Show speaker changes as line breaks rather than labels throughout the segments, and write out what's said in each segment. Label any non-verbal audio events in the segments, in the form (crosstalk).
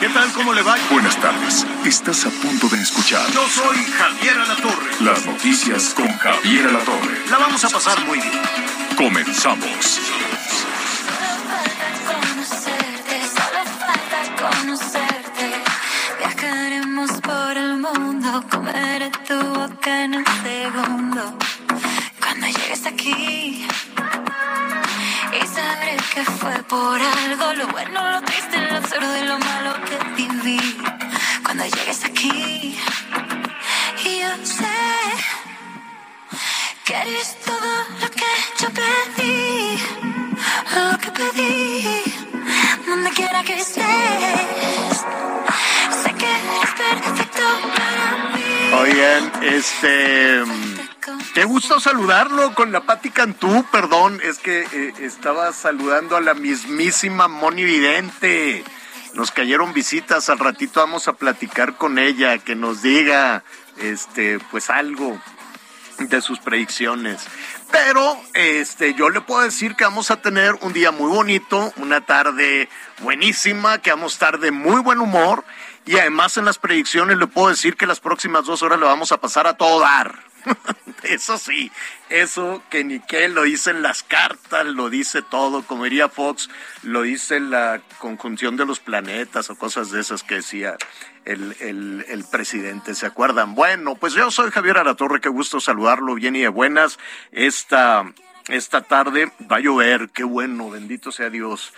¿Qué tal? ¿Cómo le va?
Buenas tardes. Estás a punto de escuchar
Yo soy Javier Alatorre.
las noticias con Javier Alatorre.
La vamos a pasar muy bien.
Comenzamos.
conocerte, solo falta conocerte. Viajaremos por el mundo, comeré tu boca en un segundo. Cuando llegues aquí, y sabré que fue por algo, lo bueno, lo triste, lo absurdo y lo malo que viví. Cuando llegues aquí, y yo sé que eres todo lo que yo pedí, lo que pedí, donde quiera que estés. Sé que eres perfecto para mí.
Oigan, este... Qué gusto saludarlo con la Pati Cantú, perdón, es que eh, estaba saludando a la mismísima Moni Vidente. Nos cayeron visitas, al ratito vamos a platicar con ella, que nos diga, este, pues algo de sus predicciones. Pero este yo le puedo decir que vamos a tener un día muy bonito, una tarde buenísima, que vamos a estar de muy buen humor y además en las predicciones le puedo decir que las próximas dos horas le vamos a pasar a todo dar. (laughs) Eso sí, eso que ni qué lo dicen las cartas, lo dice todo, como diría Fox, lo dice la conjunción de los planetas o cosas de esas que decía el, el, el presidente, ¿se acuerdan? Bueno, pues yo soy Javier Aratorre, qué gusto saludarlo, bien y de buenas. Esta, esta tarde va a llover, qué bueno, bendito sea Dios.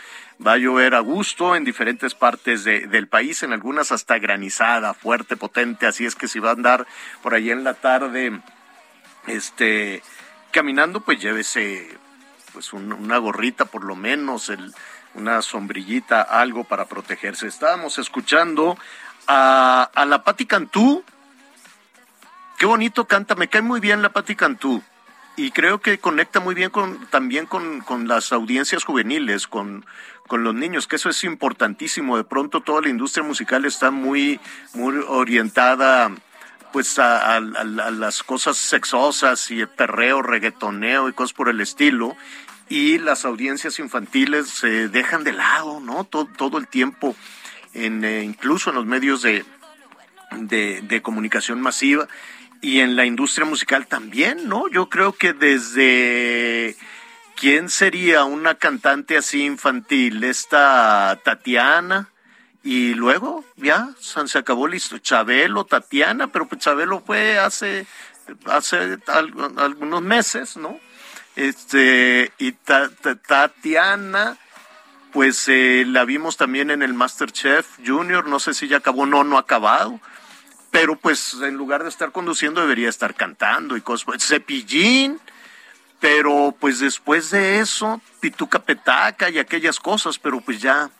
Va a llover a gusto en diferentes partes de- del país, en algunas hasta granizada, fuerte, potente, así es que si va a andar por ahí en la tarde, este, caminando, pues llévese pues un- una gorrita por lo menos, una sombrillita, algo para protegerse. Estábamos escuchando a, la Pati Cantú. Qué bonito canta, me cae muy bien la Pati Cantú. Y creo que conecta muy bien con, también con, las audiencias juveniles, con, con los niños, que eso es importantísimo. De pronto toda la industria musical está muy, muy orientada pues a, a- a- las cosas sexosas y el perreo, reggaetoneo y cosas por el estilo. Y las audiencias infantiles se dejan de lado, ¿no? Todo, todo el tiempo, en, eh, incluso en los medios de, de comunicación masiva y en la industria musical también, ¿no? Yo creo que desde quién sería una cantante así infantil, esta Tatiana, y luego ya se acabó listo, Chabelo, Tatiana, pero pues Chabelo fue hace, hace al- algunos meses, ¿no? Este, y Ta- Ta- Tatiana, pues eh, la vimos también en el Masterchef Junior, no sé si ya acabó, no, no ha acabado, pero pues en lugar de estar conduciendo debería estar cantando y cosas, cepillín, pero pues después de eso, Pituca Petaca y aquellas cosas, pero pues ya,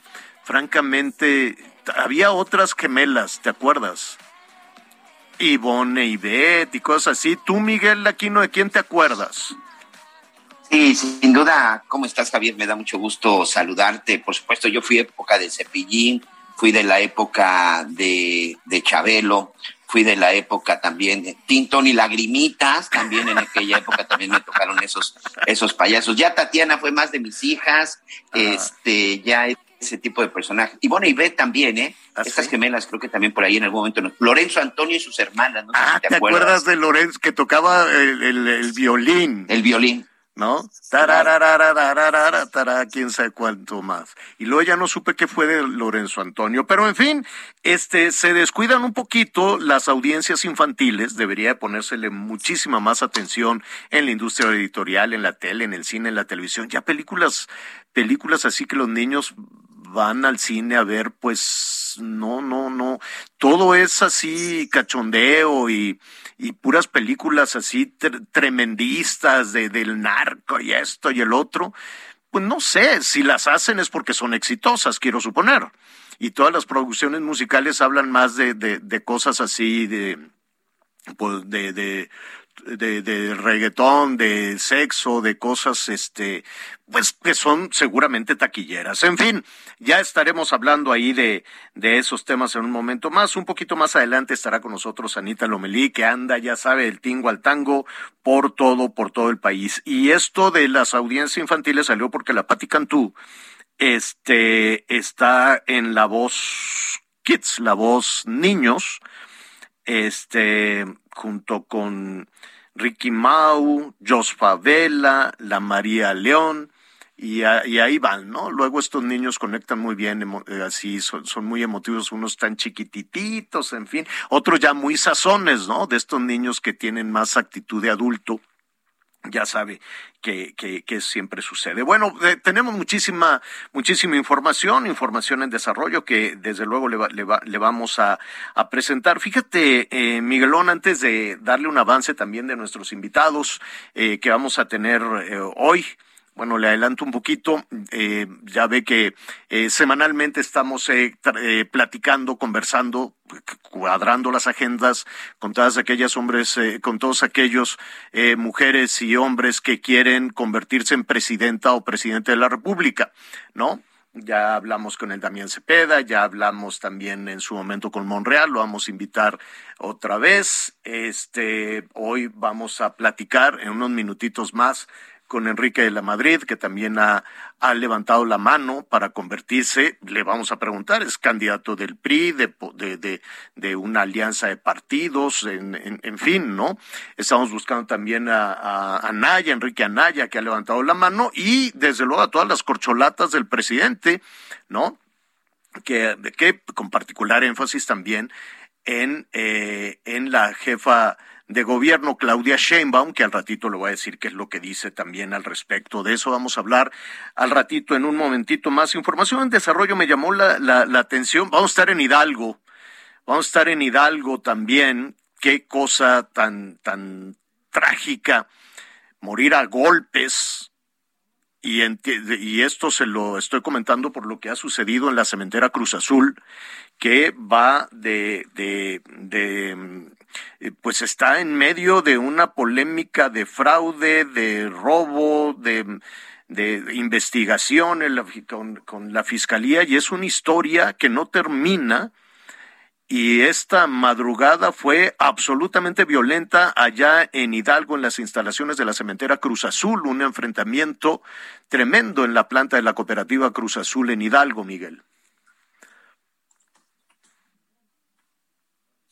francamente, había otras gemelas, ¿te acuerdas? Ivonne y Beth y cosas así. Tú, Miguel Aquino, ¿de quién te acuerdas?
Sí, sin duda. ¿Cómo estás, Javier? Me da mucho gusto saludarte. Por supuesto, yo fui época de Cepillín, fui de la época de, de Chabelo, fui de la época también de Tintón y Lagrimitas, también en aquella época también me tocaron esos, esos payasos. Ya Tatiana fue más de mis hijas, este, ya ese tipo de personajes. Y bueno, y Beth también, ¿eh?
¿Ah,
Estas
sí?
gemelas creo que también por ahí en algún momento. nos- Lorenzo Antonio y sus hermanas, no
Ah,
si
¿te acuerdas de Lorenzo que tocaba el, el- el violín?
El violín.
¿no? Tararararararara, tará, quién sabe cuánto más. Y luego ya no supe qué fue de Lorenzo Antonio. Pero en fin, este, se descuidan un poquito las audiencias infantiles. Debería de ponérsele muchísima más atención en la industria editorial, en la tele, en el cine, en la televisión. Ya películas, películas así que los niños van al cine a ver, pues no, no, no. Todo es así cachondeo y, y puras películas así tre- tremendistas de, del narco y esto y el otro. pues no sé, si las hacen es porque son exitosas, quiero suponer. Y todas las producciones musicales hablan más de, de, de cosas así, de, pues, de, de, de, de, reggaetón, de sexo, de cosas, este, pues que son seguramente taquilleras. En fin, ya estaremos hablando ahí de, de esos temas en un momento más. Un poquito más adelante estará con nosotros Anita Lomelí, que anda, ya sabe, el tingo al tango por todo, por todo el país. Y esto de las audiencias infantiles salió porque la Patti Cantú, este, está en la voz Kids, la voz Niños, este, junto con Ricky Mau, Jos Favela, la María León, y, ahí van, ¿no? Luego estos niños conectan muy bien, eh, así son, son, muy emotivos, unos tan chiquitititos, en fin, otros ya muy sazones, ¿no? De estos niños que tienen más actitud de adulto ya sabe que, que, siempre sucede. Bueno, eh, tenemos muchísima, muchísima información, información en desarrollo que desde luego le, le, vamos a, a, presentar. Fíjate, eh, Miguelón, antes de darle un avance también de nuestros invitados eh, que vamos a tener eh, hoy, bueno, le adelanto un poquito, eh, ya ve que eh, semanalmente estamos eh, platicando, conversando, cuadrando las agendas con todas aquellas hombres, con todos aquellos mujeres y hombres que quieren convertirse en presidenta o presidente de la República, ¿no? Ya hablamos con el Damián Cepeda, ya hablamos también en su momento con Monreal, lo vamos a invitar otra vez. Este, hoy vamos a platicar en unos minutitos más con Enrique de la Madrid, que también ha, ha, levantado la mano para convertirse, le vamos a preguntar, es candidato del PRI, de, de, de, una alianza de partidos, en, en, en, fin, ¿no? Estamos buscando también a, a Anaya, Enrique Anaya, que ha levantado la mano, y desde luego a todas las corcholatas del presidente, ¿no? Que, que con particular énfasis también en, eh, en la jefa de gobierno Claudia Sheinbaum, que al ratito le voy a decir qué es lo que dice también al respecto. De eso vamos a hablar al ratito en un momentito más. Información en desarrollo me llamó la, la, la atención. Vamos a estar en Hidalgo. Vamos a estar en Hidalgo también. Qué cosa tan, tan trágica. Morir a golpes. Y, y esto se lo estoy comentando por lo que ha sucedido en la cementera Cruz Azul, que va de, de, de pues está en medio de una polémica de fraude, de robo, de, de investigación con, con la fiscalía y es una historia que no termina y esta madrugada fue absolutamente violenta allá en Hidalgo, en las instalaciones de la cementera Cruz Azul, un enfrentamiento tremendo en la planta de la cooperativa Cruz Azul en Hidalgo, Miguel.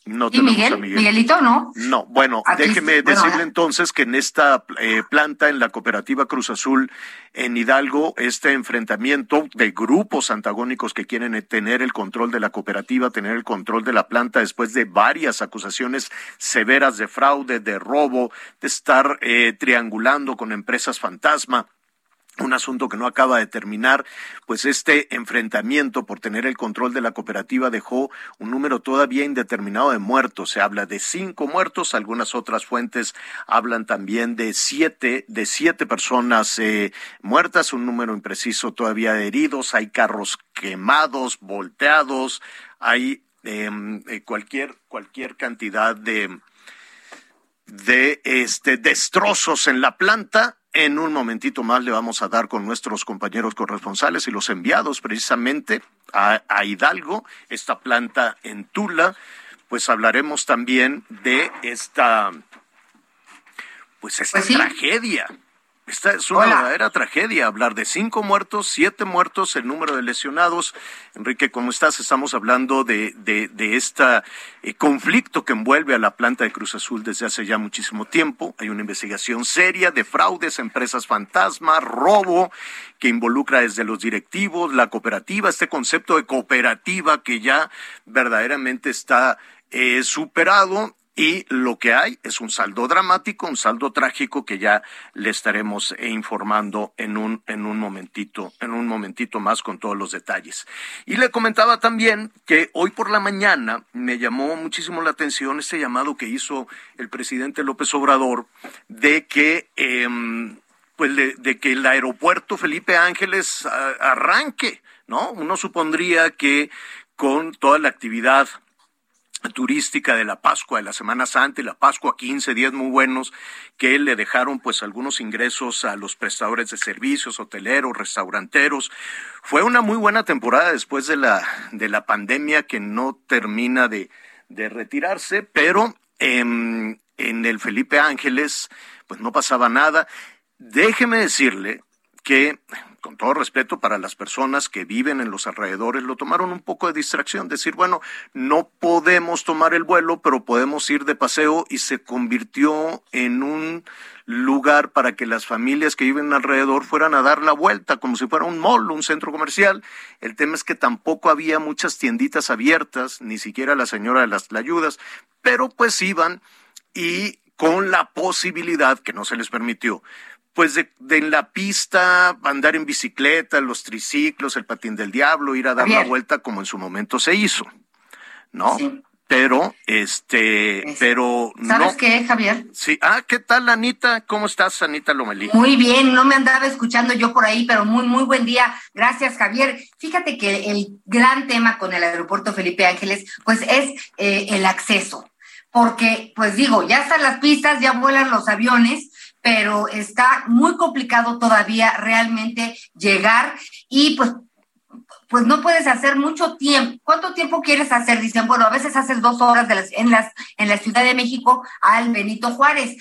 No ¿Y Miguel? Miguelito, no?
No, bueno, déjeme decirle entonces que en esta eh, planta, en la cooperativa Cruz Azul, en Hidalgo, este enfrentamiento de grupos antagónicos que quieren eh, tener el control de la cooperativa, tener el control de la planta después de varias acusaciones severas de fraude, de robo, de estar eh, triangulando con empresas fantasma un asunto que no acaba de terminar, pues este enfrentamiento por tener el control de la cooperativa dejó un número todavía indeterminado de muertos. Se habla de cinco muertos, algunas otras fuentes hablan también de siete, de siete personas eh, muertas, un número impreciso todavía de heridos, hay carros quemados, volteados, hay em, eh, cualquier, cualquier cantidad de de este destrozos en la planta en un momentito más le vamos a dar con nuestros compañeros corresponsales y los enviados precisamente a, Hidalgo, esta planta en Tula. Pues hablaremos también de esta, pues esta pues tragedia esta es una verdadera tragedia hablar de cinco muertos, siete muertos, el número de lesionados. Enrique, ¿cómo estás? Estamos hablando de, de, de este conflicto que envuelve a la planta de Cruz Azul desde hace ya muchísimo tiempo. Hay una investigación seria de fraudes, empresas fantasma, robo que involucra desde los directivos, la cooperativa, este concepto de cooperativa que ya verdaderamente está eh, superado y lo que hay es un saldo dramático, un saldo trágico que ya le estaremos informando en un, en un momentito, en un momentito más con todos los detalles. Y le comentaba también que hoy por la mañana me llamó muchísimo la atención este llamado que hizo el presidente López Obrador de que eh, pues de, que el aeropuerto Felipe Ángeles arranque, ¿no? Uno supondría que con toda la actividad turística de la Pascua, de la Semana Santa y la Pascua, 15 días muy buenos que le dejaron pues algunos ingresos a los prestadores de servicios, hoteleros, restauranteros. Fue una muy buena temporada después de la, de la pandemia que no termina de, de retirarse, pero en el Felipe Ángeles pues no pasaba nada. Déjeme decirle que con todo respeto para las personas que viven en los alrededores, lo tomaron un poco de distracción, decir, bueno, no podemos tomar el vuelo, pero podemos ir de paseo y se convirtió en un lugar para que las familias que viven alrededor fueran a dar la vuelta, como si fuera un mall, un centro comercial. El tema es que tampoco había muchas tienditas abiertas, ni siquiera la señora de las ayudas, pero pues iban y con la posibilidad que no se les permitió pues de, en la pista, andar en bicicleta, los triciclos, el patín del diablo, ir a dar la vuelta como en su momento se hizo, ¿no? Pero, este, pero
¿Sabes qué, Javier?
Sí. Ah, ¿qué tal, Anita? ¿Cómo estás, Anita Lomelí?
Muy bien, no me andaba escuchando yo por ahí, pero muy, muy buen día. Gracias, Javier. Fíjate que el gran tema con el aeropuerto Felipe Ángeles, pues es eh, el acceso. Porque, pues digo, ya están las pistas, ya vuelan los aviones, pero está muy complicado todavía realmente llegar y pues pues no puedes hacer mucho tiempo. ¿Cuánto tiempo quieres hacer? Dicen, bueno, a veces haces dos horas de las, en, las, en la Ciudad de México al Benito Juárez,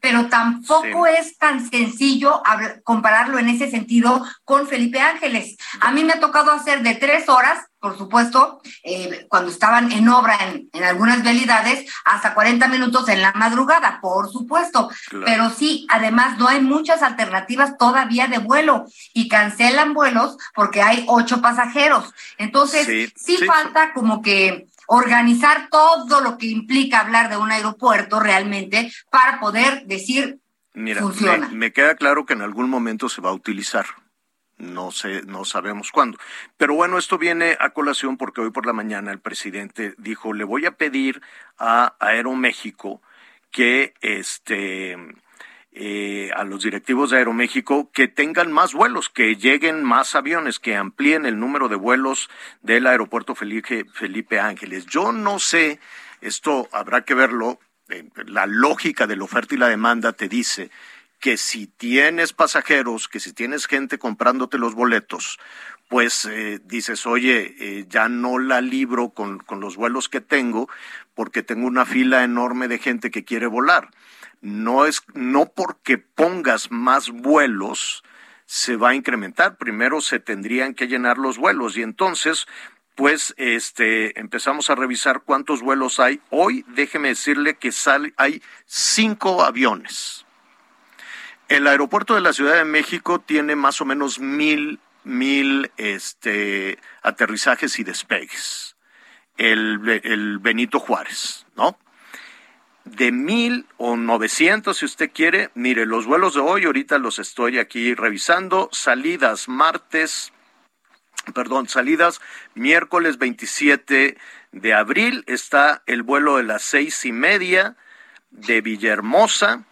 pero tampoco es tan sencillo compararlo en ese sentido con Felipe Ángeles. A mí me ha tocado hacer de tres horas por supuesto, eh, cuando estaban en obra en, en, algunas vialidades, hasta 40 minutos en la madrugada, por supuesto. Pero sí, además no hay muchas alternativas todavía de vuelo y cancelan vuelos porque hay ocho pasajeros. Entonces, sí, falta como que organizar todo lo que implica hablar de un aeropuerto realmente para poder decir
Mira, funciona. me queda claro que en algún momento se va a utilizar no sé, no sabemos cuándo. Pero bueno, esto viene a colación porque hoy por la mañana el presidente dijo, le voy a pedir a Aeroméxico que este eh, a los directivos de Aeroméxico que tengan más vuelos, que lleguen más aviones, que amplíen el número de vuelos del aeropuerto Felipe, Ángeles. Yo no sé, esto habrá que verlo, eh, la lógica de la oferta y la demanda te dice que si tienes pasajeros, que si tienes gente comprándote los boletos, pues eh, dices, oye, eh, ya no la libro con, con los vuelos que tengo porque tengo una fila enorme de gente que quiere volar. No es, no porque pongas más vuelos se va a incrementar. Primero se tendrían que llenar los vuelos y entonces pues este empezamos a revisar cuántos vuelos hay. Hoy déjeme decirle que sale, hay cinco aviones el aeropuerto de la Ciudad de México tiene más o menos mil, mil este, aterrizajes y despegues. El, Benito Juárez, ¿no? De mil o novecientos, si usted quiere, mire, los vuelos de hoy, ahorita los estoy aquí revisando. Salidas martes, perdón, salidas miércoles 27 de abril. Está el vuelo de las seis y media de Villahermosa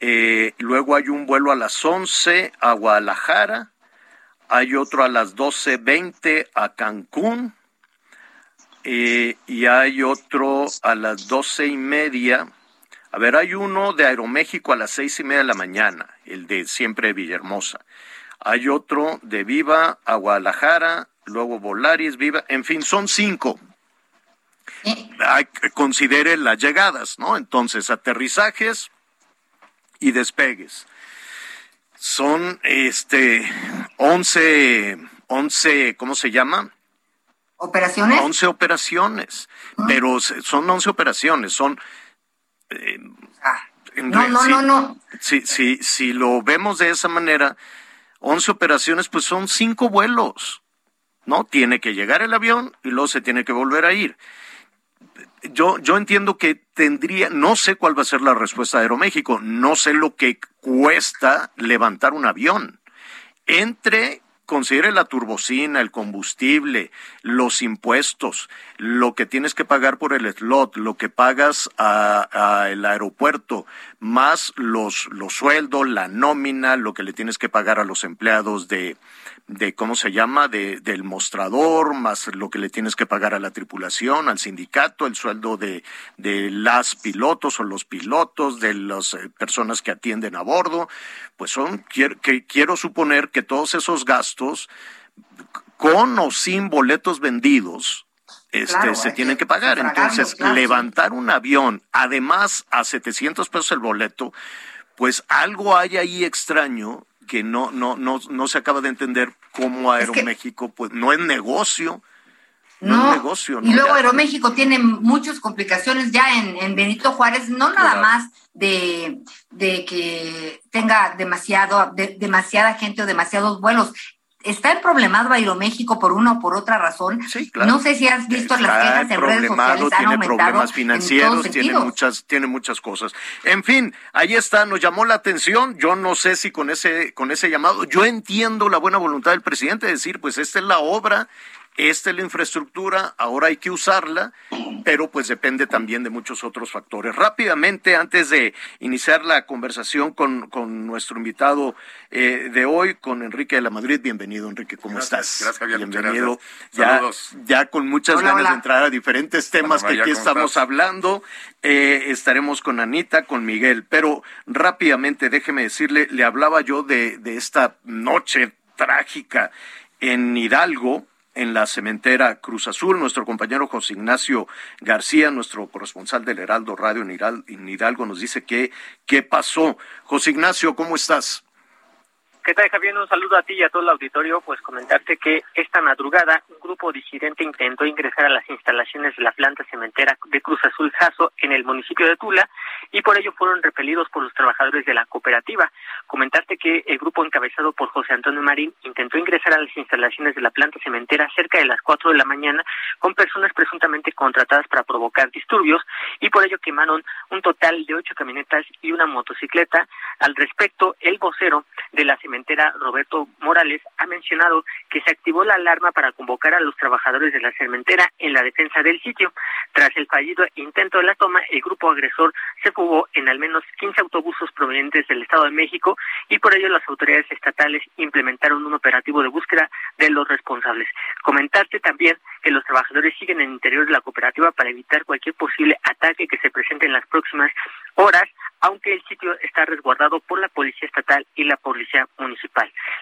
eh, luego hay un vuelo a las 11 a Guadalajara, hay otro a las 12.20 a Cancún eh, y hay otro a las doce y media. A ver, hay uno de Aeroméxico a las seis y media de la mañana, el de siempre de Villahermosa. Hay otro de Viva a Guadalajara, luego Volaris, Viva, en fin, son cinco. Hay, considere las llegadas, ¿no? Entonces, aterrizajes, y despegues. Son este 11, 11, ¿cómo se llama?
¿Operaciones?
11 operaciones, pero son 11 operaciones, son...
Eh, ah, no, no, no, no.
Si, si, si lo vemos de esa manera, 11 operaciones, pues son 5 vuelos, ¿no? Tiene que llegar el avión y luego se tiene que volver a ir yo, yo entiendo que tendría, no sé cuál va a ser la respuesta de Aeroméxico, no sé lo que cuesta levantar un avión. Entre considere la turbocina, el combustible, los impuestos, lo que tienes que pagar por el slot, lo que pagas al aeropuerto, más los, los sueldos, la nómina, lo que le tienes que pagar a los empleados de, de ¿cómo se llama?, de, del mostrador, más lo que le tienes que pagar a la tripulación, al sindicato, el sueldo de, de las pilotos o los pilotos, de las eh, personas que atienden a bordo, pues son, quiero, que, quiero suponer que todos esos gastos, con o sin boletos vendidos, este, se tienen que pagar. Entonces, levantar un avión, además a 700 pesos el boleto, pues algo hay ahí extraño que no, no, no, no se acaba de entender cómo Aeroméxico, pues no es negocio. No, es negocio.
Y luego Aeroméxico tiene muchas complicaciones ya en, Benito Juárez, no nada más de, de, que tenga demasiado, demasiada gente o demasiados vuelos está en problemado Aeroméxico por una o por otra razón. Sí, claro. No sé si has visto las quejas en redes sociales, han tiene problemas
financieros, tiene muchas, tiene muchas cosas. En fin, ahí está, nos llamó la atención. Yo no sé si con ese, con ese llamado, yo entiendo la buena voluntad del presidente de decir, pues esta es la obra esta es la infraestructura, ahora hay que usarla, pero pues depende también de muchos otros factores. Rápidamente, antes de iniciar la conversación con, con nuestro invitado eh, de hoy, con Enrique de la Madrid, bienvenido Enrique, ¿cómo estás?
Gracias, Javier.
Bienvenido. Ya, ya con muchas ganas de entrar a diferentes temas que aquí estamos hablando. Eh, estaremos con Anita, con Miguel, pero rápidamente déjeme decirle, le hablaba yo de, de esta noche trágica en Hidalgo, en la cementera Cruz Azul. Nuestro compañero José Ignacio García, nuestro corresponsal del Heraldo Radio en Hidalgo, nos dice que qué pasó. José Ignacio, ¿cómo estás?
¿Qué tal, Javier? Un saludo a ti y a todo el auditorio. Pues comentarte que esta madrugada un grupo disidente intentó ingresar a las instalaciones de la planta cementera de Cruz Azul Jaso en el municipio de Tula y por ello fueron repelidos por los trabajadores de la cooperativa. Comentarte que el grupo encabezado por José Antonio Marín intentó ingresar a las instalaciones de la planta cementera cerca de las 4 de la mañana con personas presuntamente contratadas para provocar disturbios y por ello quemaron un total de ocho camionetas y una motocicleta. Al respecto, el vocero de la cementera Roberto Morales, ha mencionado que se activó la alarma para convocar a los trabajadores de la cementera en la defensa del sitio. Tras el fallido intento de la toma, el grupo agresor se fugó en al menos 15 autobuses provenientes del Estado de México y por ello las autoridades estatales implementaron un operativo de búsqueda de los responsables. Comentarte también que los trabajadores siguen en el interior de la cooperativa para evitar cualquier posible ataque que se presente en las próximas horas aunque el sitio está resguardado por la Policía Estatal y la Policía Municipal.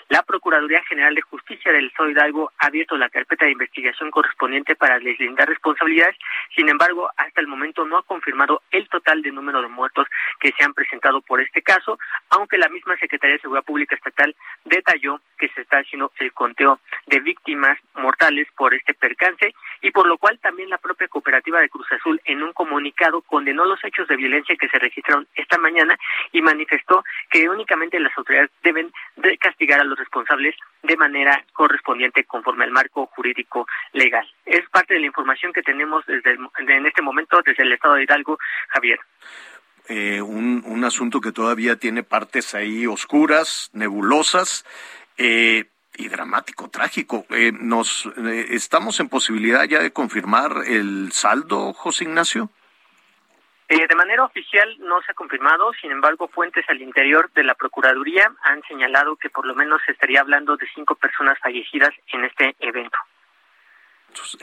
La Procuraduría General de Justicia del Estado Hidalgo ha abierto la carpeta de investigación correspondiente para deslindar responsabilidades, sin embargo, hasta el momento no ha confirmado el total de número de muertos que se han presentado por este caso, aunque la misma Secretaría de Seguridad Pública Estatal detalló que se está haciendo el conteo de víctimas mortales por este percance y por lo cual también la propia cooperativa de Cruz Azul en un comunicado condenó los hechos de violencia que se registraron esta mañana y manifestó que únicamente las autoridades deben de castigar a los responsables de manera correspondiente conforme al marco jurídico legal. Es parte de la información que tenemos desde en este momento desde el estado de Hidalgo, Javier.
Eh, un, un asunto que todavía tiene partes ahí oscuras, nebulosas. Eh, y dramático, trágico. Eh, nos estamos en posibilidad ya de confirmar el saldo, José Ignacio.
Eh, de manera oficial no se ha confirmado, sin embargo, fuentes al interior de la Procuraduría han señalado que por lo menos se estaría hablando de cinco personas fallecidas en este evento.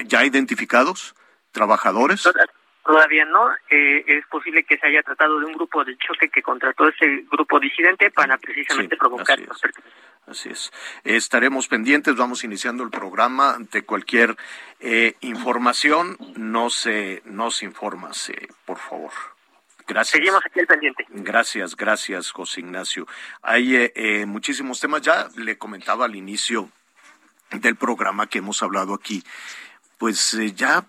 ¿Ya identificados? ¿Trabajadores?
Todavía no. Eh, es posible que se haya tratado de un grupo de choque que contrató ese grupo disidente para precisamente provocar
Así es. Estaremos pendientes, vamos iniciando el programa. Ante cualquier eh, información, no se, nos informas, por favor. Gracias.
Seguimos aquí al pendiente.
Gracias, gracias, José Ignacio. Hay eh, eh, muchísimos temas. Ya le comentaba al inicio del programa que hemos hablado aquí. Pues ya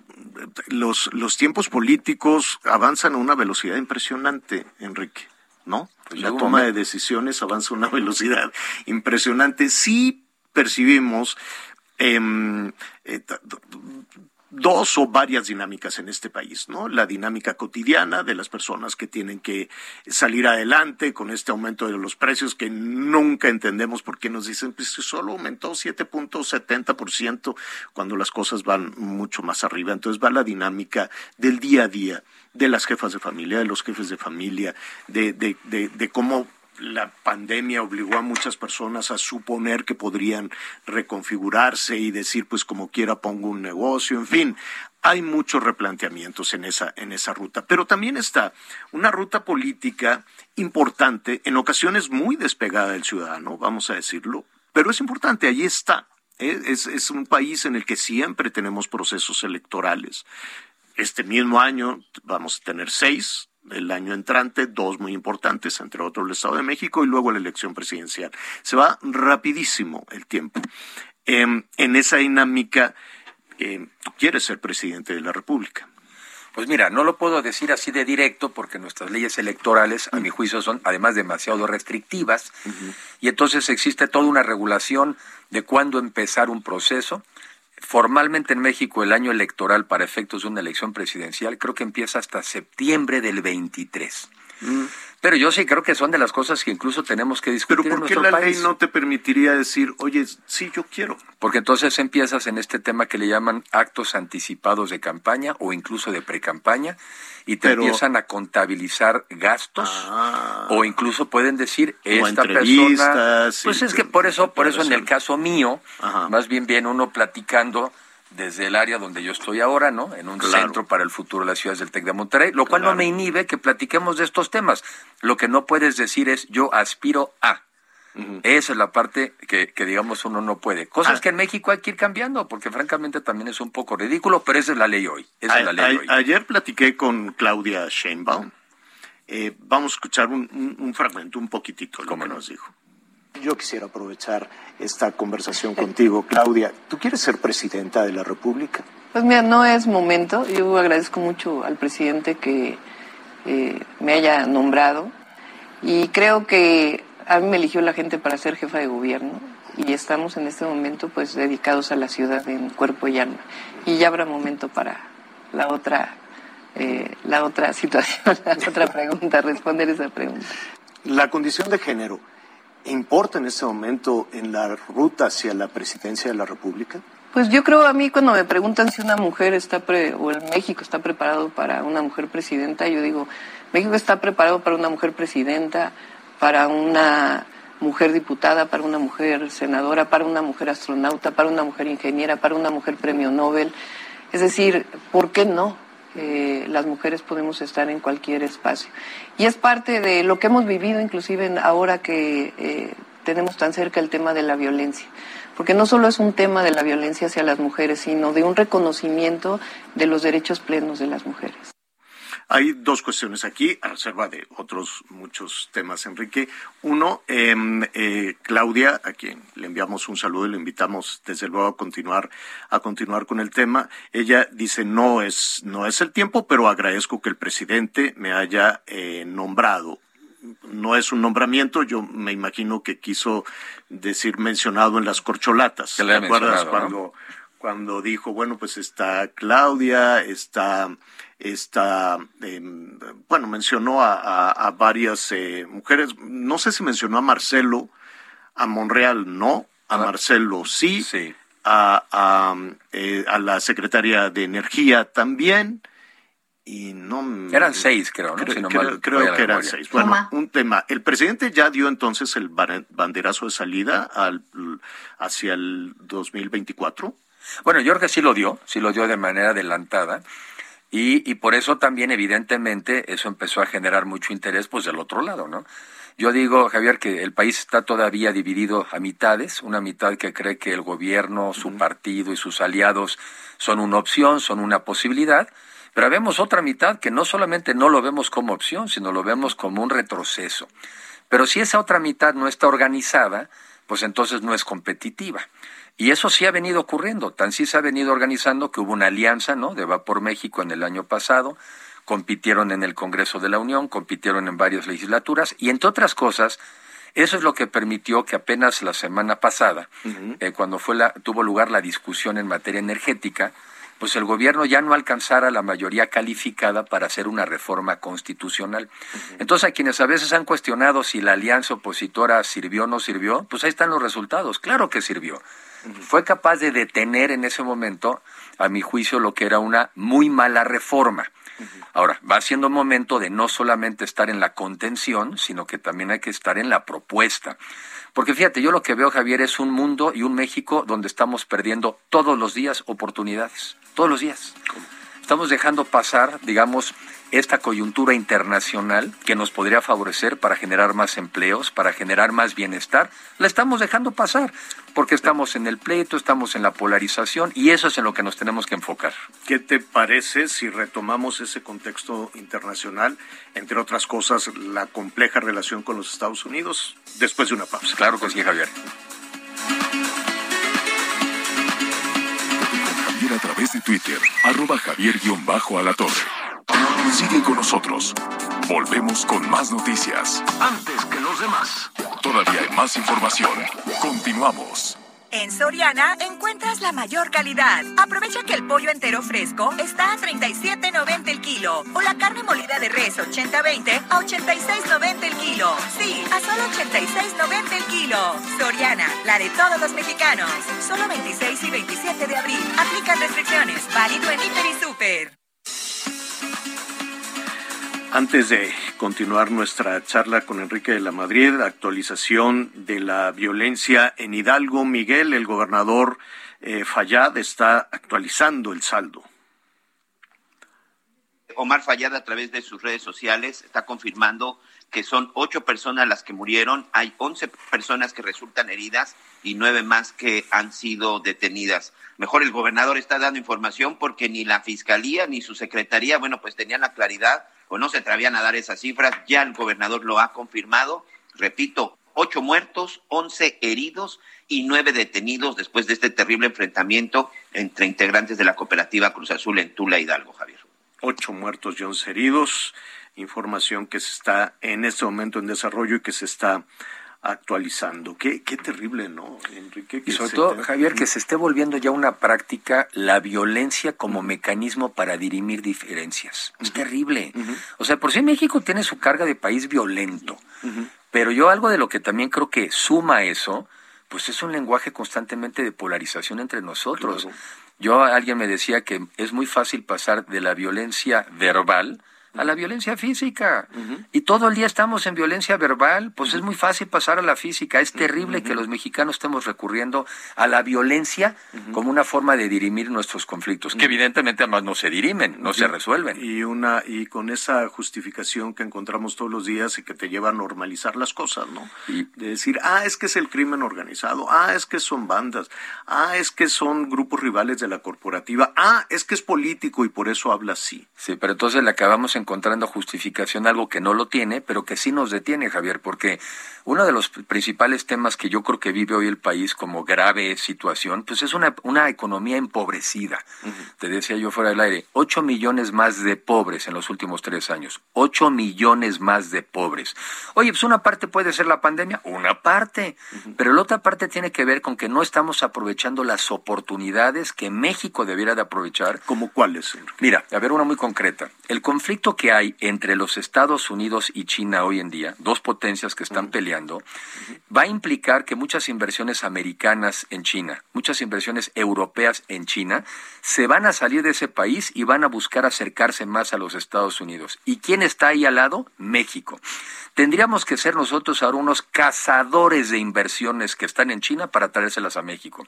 los, los tiempos políticos avanzan a una velocidad impresionante, Enrique. ¿No? Pues la toma de decisiones avanza a una velocidad (laughs) impresionante. Sí percibimos em, eh, dos o varias dinámicas en este país, ¿no? La dinámica cotidiana de las personas que tienen que salir adelante con este aumento de los precios que nunca entendemos por qué nos dicen, pues solo aumentó 7.70% cuando las cosas van mucho más arriba. Entonces va la dinámica del día a día de las jefas de familia, de los jefes de familia, de, de, de, de cómo la pandemia obligó a muchas personas a suponer que podrían reconfigurarse y decir, pues como quiera pongo un negocio, en fin, hay muchos replanteamientos en esa, en esa ruta. Pero también está una ruta política importante, en ocasiones muy despegada del ciudadano, vamos a decirlo, pero es importante, allí está. Es, es un país en el que siempre tenemos procesos electorales. Este mismo año vamos a tener seis, el año entrante, dos muy importantes, entre otros el Estado de México y luego la elección presidencial. Se va rapidísimo el tiempo. Em, en esa dinámica, eh, tú quieres ser presidente de la República.
Pues mira, no lo puedo decir así de directo porque nuestras leyes electorales, a mi juicio, son además demasiado restrictivas y entonces existe toda una regulación de cuándo empezar un proceso Formalmente en México el año electoral para efectos de una elección presidencial creo que empieza hasta septiembre del 23. Mm. Pero yo sí creo que son de las cosas que incluso tenemos que discutir.
Pero ¿por qué la ley no te permitiría decir, oye, sí, yo quiero?
Porque entonces empiezas en este tema que le llaman actos anticipados de campaña o incluso de precampaña y te empiezan a contabilizar gastos ah. o incluso pueden decir esta persona. Pues es que por eso, por eso en el caso mío, más bien bien uno platicando desde el área donde yo estoy ahora, ¿no? En un centro para el futuro de las ciudades del TEC de Monterrey, lo cual no me inhibe que platiquemos de estos temas. Lo que no puedes decir es yo aspiro a. Esa es la parte que, digamos uno no puede. Cosas ah. que en México hay que ir cambiando, porque francamente también es un poco ridículo, pero esa es la ley hoy.
Ayer platiqué con Claudia Sheinbaum. Eh, vamos a escuchar un, fragmento, un poquitito, como nos dijo. Yo quisiera aprovechar esta conversación contigo, Claudia. ¿Tú quieres ser presidenta de la República?
Pues mira, no es momento. Yo agradezco mucho al presidente que eh, me haya nombrado y creo que a mí me eligió la gente para ser jefa de gobierno y estamos en este momento pues dedicados a la ciudad en cuerpo y alma. Y ya habrá momento para la otra, eh, la otra (laughs) situación, la otra pregunta, responder esa pregunta.
La condición de género importa en este momento en la ruta hacia la presidencia de la República?
Pues yo creo a mí cuando me preguntan si una mujer está pre, o el México está preparado para una mujer presidenta, yo digo, México está preparado para una mujer presidenta, para una mujer diputada, para una mujer senadora, para una mujer astronauta, para una mujer ingeniera, para una mujer premio Nobel. Es decir, ¿por qué no? Las mujeres podemos estar en cualquier espacio. Y es parte de lo que hemos vivido, inclusive ahora que eh, tenemos tan cerca el tema de la violencia. Porque no solo es un tema de la violencia hacia las mujeres, sino de un reconocimiento de los derechos plenos de las mujeres.
Hay dos cuestiones aquí, a reserva de otros muchos temas, Enrique. Uno, em, eh, Claudia, a quien le enviamos un saludo y le invitamos desde luego a continuar, a continuar con el tema. Ella dice no es, no es el tiempo, pero agradezco que el presidente me haya eh, nombrado no es un nombramiento, yo me imagino que quiso decir mencionado en las corcholatas. ¿Te acuerdas cuando, cuando dijo, bueno, pues está Claudia, está está, em, bueno, mencionó a, varias eh, mujeres, no sé si mencionó a Marcelo, a Monreal no, a Marcelo sí, A, eh, a, la secretaria de Energía también, y no...
Eran seis, creo, ¿no?
Creo, que eran seis. Bueno, un tema. El presidente ya dio entonces el banderazo de salida al, hacia el 2024.
Bueno, yo creo que sí lo dio, sí lo dio de manera adelantada. Y, y por eso también, evidentemente, eso empezó a generar mucho interés, pues del otro lado, ¿no? Yo digo, Javier, que el país está todavía dividido a mitades, una mitad que cree que el gobierno, su partido y sus aliados son una opción, son una posibilidad, pero vemos otra mitad que no solamente no lo vemos como opción, sino lo vemos como un retroceso. Pero si esa otra mitad no está organizada, pues entonces no es competitiva. Y eso sí ha venido ocurriendo, tan sí se ha venido organizando que hubo una alianza, ¿no? De Va por México en el año pasado, compitieron en el Congreso de la Unión, compitieron en varias legislaturas y entre otras cosas, eso es lo que permitió que apenas la semana pasada, eh, cuando fue la, tuvo lugar la discusión en materia energética, pues el gobierno ya no alcanzara la mayoría calificada para hacer una reforma constitucional. Entonces, a quienes a veces han cuestionado si la alianza opositora sirvió o no sirvió, pues ahí están los resultados. Claro que sirvió. Fue capaz de detener en ese momento, a mi juicio, lo que era una muy mala reforma. Ahora, va siendo momento de no solamente estar en la contención, sino que también hay que estar en la propuesta. Porque fíjate, yo lo que veo, Javier, es un mundo y un México donde estamos perdiendo todos los días oportunidades, todos los días. Estamos dejando pasar, digamos, esta coyuntura internacional que nos podría favorecer para generar más empleos, para generar más bienestar, la estamos dejando pasar porque estamos en el pleito, estamos en la polarización y eso es en lo que nos tenemos que enfocar.
¿Qué te parece si retomamos ese contexto internacional, entre otras cosas, la compleja relación con los Estados Unidos, después de una pausa?
Claro que sí, Javier.
Través de Twitter, arroba javier-alatorre. Sigue con nosotros. Volvemos con más noticias.
Antes que los demás.
Todavía hay más información. Continuamos.
En Soriana encuentras la mayor calidad. Aprovecha que el pollo entero fresco está a 37.90 el kilo o la carne molida de res 80-20 a 86.90 el kilo. Sí, a solo 86.90 el kilo. Soriana, la de todos los mexicanos. Solo 26 y 27 de abril. Aplican restricciones. Válido en Hiper y Super.
Antes de continuar nuestra charla con Enrique de la Madrid, actualización de la violencia en Hidalgo, Miguel, el gobernador eh, está actualizando el saldo.
Omar Fayad a través de sus redes sociales está confirmando que son ocho personas las que murieron, hay once personas que resultan heridas y nueve más que han sido detenidas. Mejor el gobernador está dando información porque ni la fiscalía ni su secretaría, bueno, pues tenían la claridad no se atrevían a dar esas cifras. Ya el gobernador lo ha confirmado. Repito, ocho muertos, once heridos y nueve detenidos después de este terrible enfrentamiento entre integrantes de la cooperativa Cruz Azul en Tula Hidalgo, Javier.
Ocho muertos y once heridos. Información que se está en este momento en desarrollo y que se está actualizando. Qué, qué terrible, ¿no, Enrique?
y sobre todo, Javier, que se esté volviendo ya una práctica la violencia como mecanismo para dirimir diferencias. Es terrible. O sea, por si México tiene su carga de país violento, pero yo algo de lo que también creo que suma eso, pues es un lenguaje constantemente de polarización entre nosotros. Yo, alguien me decía que es muy fácil pasar de la violencia verbal, a la violencia física. Y todo el día estamos en violencia verbal, pues es muy fácil pasar a la física. Es terrible que los mexicanos estemos recurriendo a la violencia como una forma de dirimir nuestros conflictos, que evidentemente además no se dirimen, no se resuelven.
Y una y con esa justificación que encontramos todos los días y que te lleva a normalizar las cosas, ¿no? Y de decir, "Ah, es que es el crimen organizado, ah, es que son bandas, ah, es que son grupos rivales de la corporativa, ah, es que es político y por eso habla así."
Sí, pero entonces le acabamos en encontrando justificación algo que no lo tiene, pero que sí nos detiene, Javier, porque uno de los principales temas que yo creo que vive hoy el país como grave situación, pues es una, una economía empobrecida. Te decía yo fuera del aire, ocho millones más de pobres en los últimos tres años, ocho millones más de pobres. Oye, pues una parte puede ser la pandemia, una parte, pero la otra parte tiene que ver con que no estamos aprovechando las oportunidades que México debiera de aprovechar.
¿Como cuáles?
Mira, a ver una muy concreta. El conflicto que hay entre los Estados Unidos y China hoy en día, dos potencias que están peleando, va a implicar que muchas inversiones americanas en China, muchas inversiones europeas en China, se van a salir de ese país y van a buscar acercarse más a los Estados Unidos. ¿Y quién está ahí al lado? México. Tendríamos que ser nosotros ahora unos cazadores de inversiones que están en China para traérselas a México.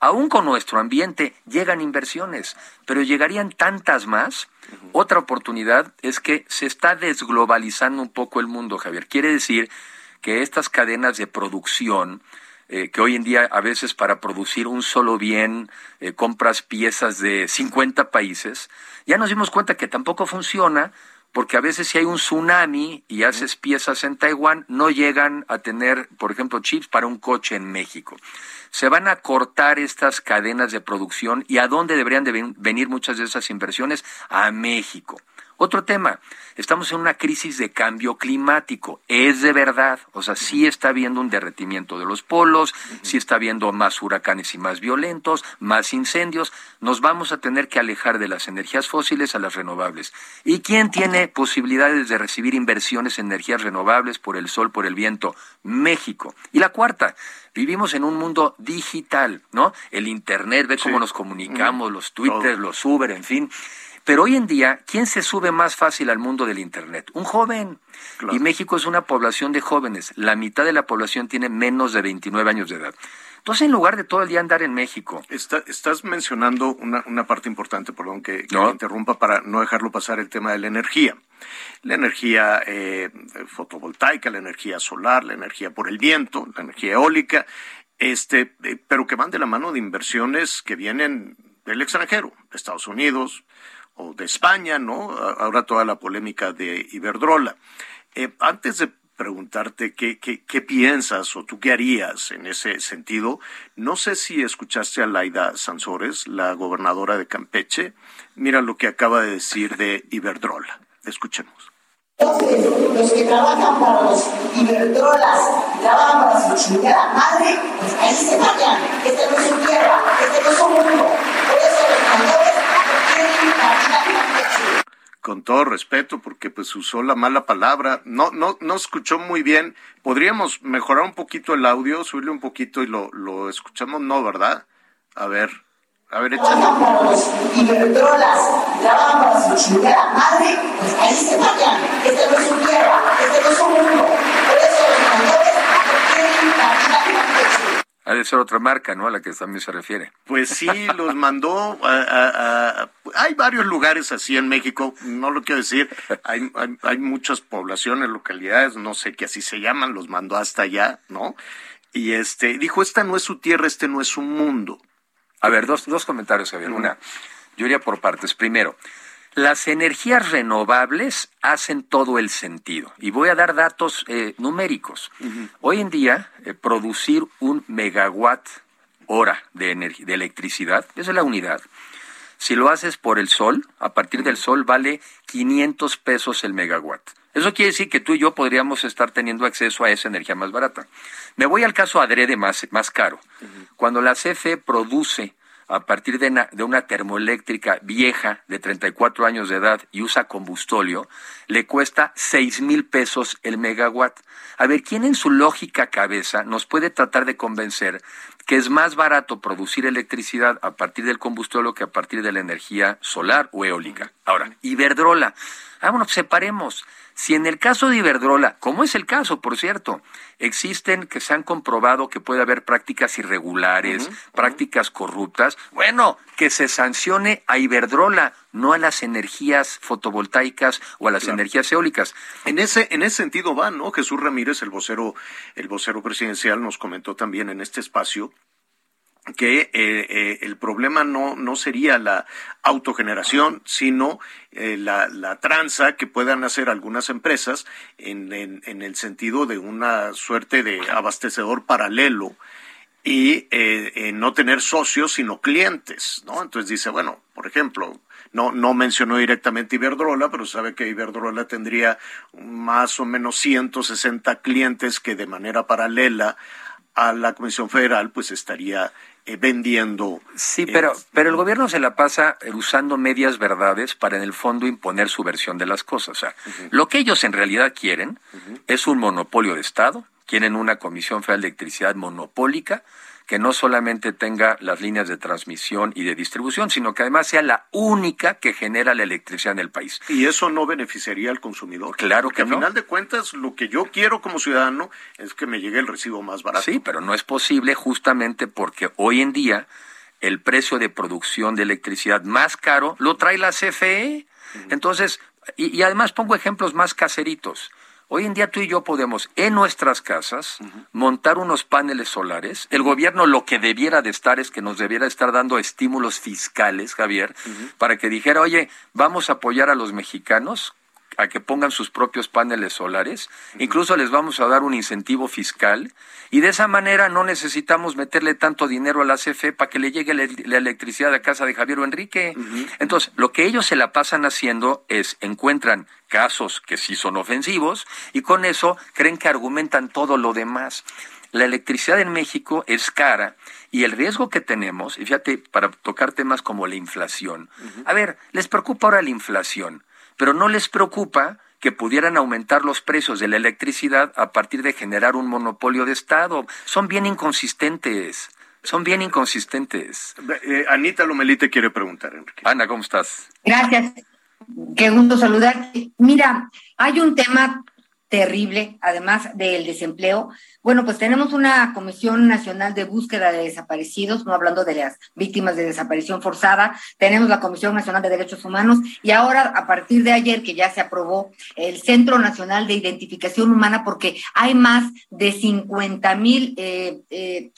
Aún con nuestro ambiente llegan inversiones, pero llegarían tantas más. Otra oportunidad es que se está desglobalizando un poco el mundo, Javier. Quiere decir que estas cadenas de producción, eh, que hoy en día a veces para producir un solo bien eh, compras piezas de 50 países, ya nos dimos cuenta que tampoco funciona porque a veces si hay un tsunami y haces piezas en Taiwán, no llegan a tener, por ejemplo, chips para un coche en México. Se van a cortar estas cadenas de producción y a dónde deberían de venir muchas de esas inversiones? A México. Otro tema, estamos en una crisis de cambio climático, es de verdad, o sea, sí está habiendo un derretimiento de los polos, sí está habiendo más huracanes y más violentos, más incendios, nos vamos a tener que alejar de las energías fósiles a las renovables. ¿Y quién tiene posibilidades de recibir inversiones en energías renovables por el sol, por el viento? México. Y la cuarta, vivimos en un mundo digital, ¿no? El Internet, ve cómo nos comunicamos, los Twitter, los Uber, en fin. Pero hoy en día, ¿quién se sube más fácil al mundo del Internet? Un joven. Y México es una población de jóvenes. La mitad de la población tiene menos de 29 años de edad. Entonces, en lugar de todo el día andar en México.
estás mencionando una, una, parte importante, perdón que, que interrumpa para no dejarlo pasar el tema de la energía. La energía eh, fotovoltaica, la energía solar, la energía por el viento, la energía eólica, este, eh, pero que van de la mano de inversiones que vienen del extranjero, de Estados Unidos, o de España, ¿no? Ahora toda la polémica de Iberdrola. Eh, antes de preguntarte qué, qué, qué, piensas o tú qué harías en ese sentido, no sé si escuchaste a Laida Sansores, la gobernadora de Campeche. Mira lo que acaba de decir de Iberdrola. Escuchemos.
los que trabajan para los Iberdrolas, trabajan para su chingada madre, pues ahí se vayan. Este no es su tierra, este no es su mundo. Por eso los
con todo respeto, porque pues usó la mala palabra, no, no, no escuchó muy bien. Podríamos mejorar un poquito el audio, subirle un poquito y lo, lo escuchamos, no, ¿verdad? A ver, a ver.
Ha de ser otra marca, ¿no? A la que también se refiere.
Pues sí, los mandó a, hay varios lugares así en México, no lo quiero decir, hay, hay, muchas poblaciones, localidades, no sé qué así se llaman, los mandó hasta allá, ¿no? Y este, dijo, esta no es su tierra, este no es su mundo.
A ver, dos, dos comentarios, Javier. Una, yo iría por partes. Primero, las energías renovables hacen todo el sentido. Y voy a dar datos eh, numéricos. Hoy en día, eh, producir un megawatt hora de, de electricidad, esa es la unidad. Si lo haces por el sol, a partir del sol vale 500 pesos el megawatt. Eso quiere decir que tú y yo podríamos estar teniendo acceso a esa energía más barata. Me voy al caso adrede más, más caro. Cuando la CFE produce a partir de una, termoeléctrica vieja de 34 años de edad y usa combustóleo, le cuesta 6 mil pesos el megawatt. A ver, ¿quién en su lógica cabeza nos puede tratar de convencer que es más barato producir electricidad a partir del combustóleo que a partir de la energía solar o eólica? Ahora, Iberdrola. Vámonos, separemos. Si en el caso de Iberdrola, como es el caso, por cierto, existen que se han comprobado que puede haber prácticas irregulares, prácticas corruptas, bueno, que se sancione a Iberdrola, no a las energías fotovoltaicas o a las energías eólicas.
En ese, en ese sentido va, ¿no? Jesús Ramírez, el vocero, el vocero presidencial, nos comentó también en este espacio que eh, eh, el problema no, no sería la autogeneración, sino eh, la, la, tranza que puedan hacer algunas empresas en, en, en, el sentido de una suerte de abastecedor paralelo y no tener socios, sino clientes, ¿no? Entonces dice, bueno, por ejemplo, no, no mencionó directamente Iberdrola, pero sabe que Iberdrola tendría más o menos 160 clientes que de manera paralela a la Comisión Federal, pues estaría eh, vendiendo.
Sí, pero, eh, pero el gobierno se la pasa usando medias verdades para en el fondo imponer su versión de las cosas. O sea, lo que ellos en realidad quieren es un monopolio de Estado, quieren una Comisión Federal de Electricidad monopólica, que no solamente tenga las líneas de transmisión y de distribución, sino que además sea la única que genera la electricidad en el país.
¿Y eso no beneficiaría al consumidor?
Claro que
no. Al final de cuentas, lo que yo quiero como ciudadano es que me llegue el recibo más barato.
Sí, pero no es posible justamente porque hoy en día el precio de producción de electricidad más caro lo trae la CFE. Entonces, y, y además pongo ejemplos más caseritos. Hoy en día tú y yo podemos en nuestras casas montar unos paneles solares. El gobierno lo que debiera de estar es que nos debiera estar dando estímulos fiscales, Javier, para que dijera, oye, vamos a apoyar a los mexicanos a que pongan sus propios paneles solares, incluso les vamos a dar un incentivo fiscal. Y de esa manera no necesitamos meterle tanto dinero a la CFE para que le llegue la, electricidad a casa de Javier o Enrique. Entonces, lo que ellos se la pasan haciendo es encuentran casos que sí son ofensivos y con eso creen que argumentan todo lo demás. La electricidad en México es cara y el riesgo que tenemos, y fíjate, para tocar temas como la inflación, a ver, les preocupa ahora la inflación, pero no les preocupa que pudieran aumentar los precios de la electricidad a partir de generar un monopolio de Estado. Son bien inconsistentes. Son bien inconsistentes.
Eh, Anita Lomelite quiere preguntar, Enrique.
Ana, ¿cómo estás?
Gracias. Qué gusto saludarte. Mira, hay un tema terrible, además del desempleo. Bueno, pues tenemos una Comisión Nacional de Búsqueda de Desaparecidos, no hablando de las víctimas de desaparición forzada, tenemos la Comisión Nacional de Derechos Humanos y ahora, a partir de ayer, que ya se aprobó el Centro Nacional de Identificación Humana, porque hay más de 50 mil eh, eh,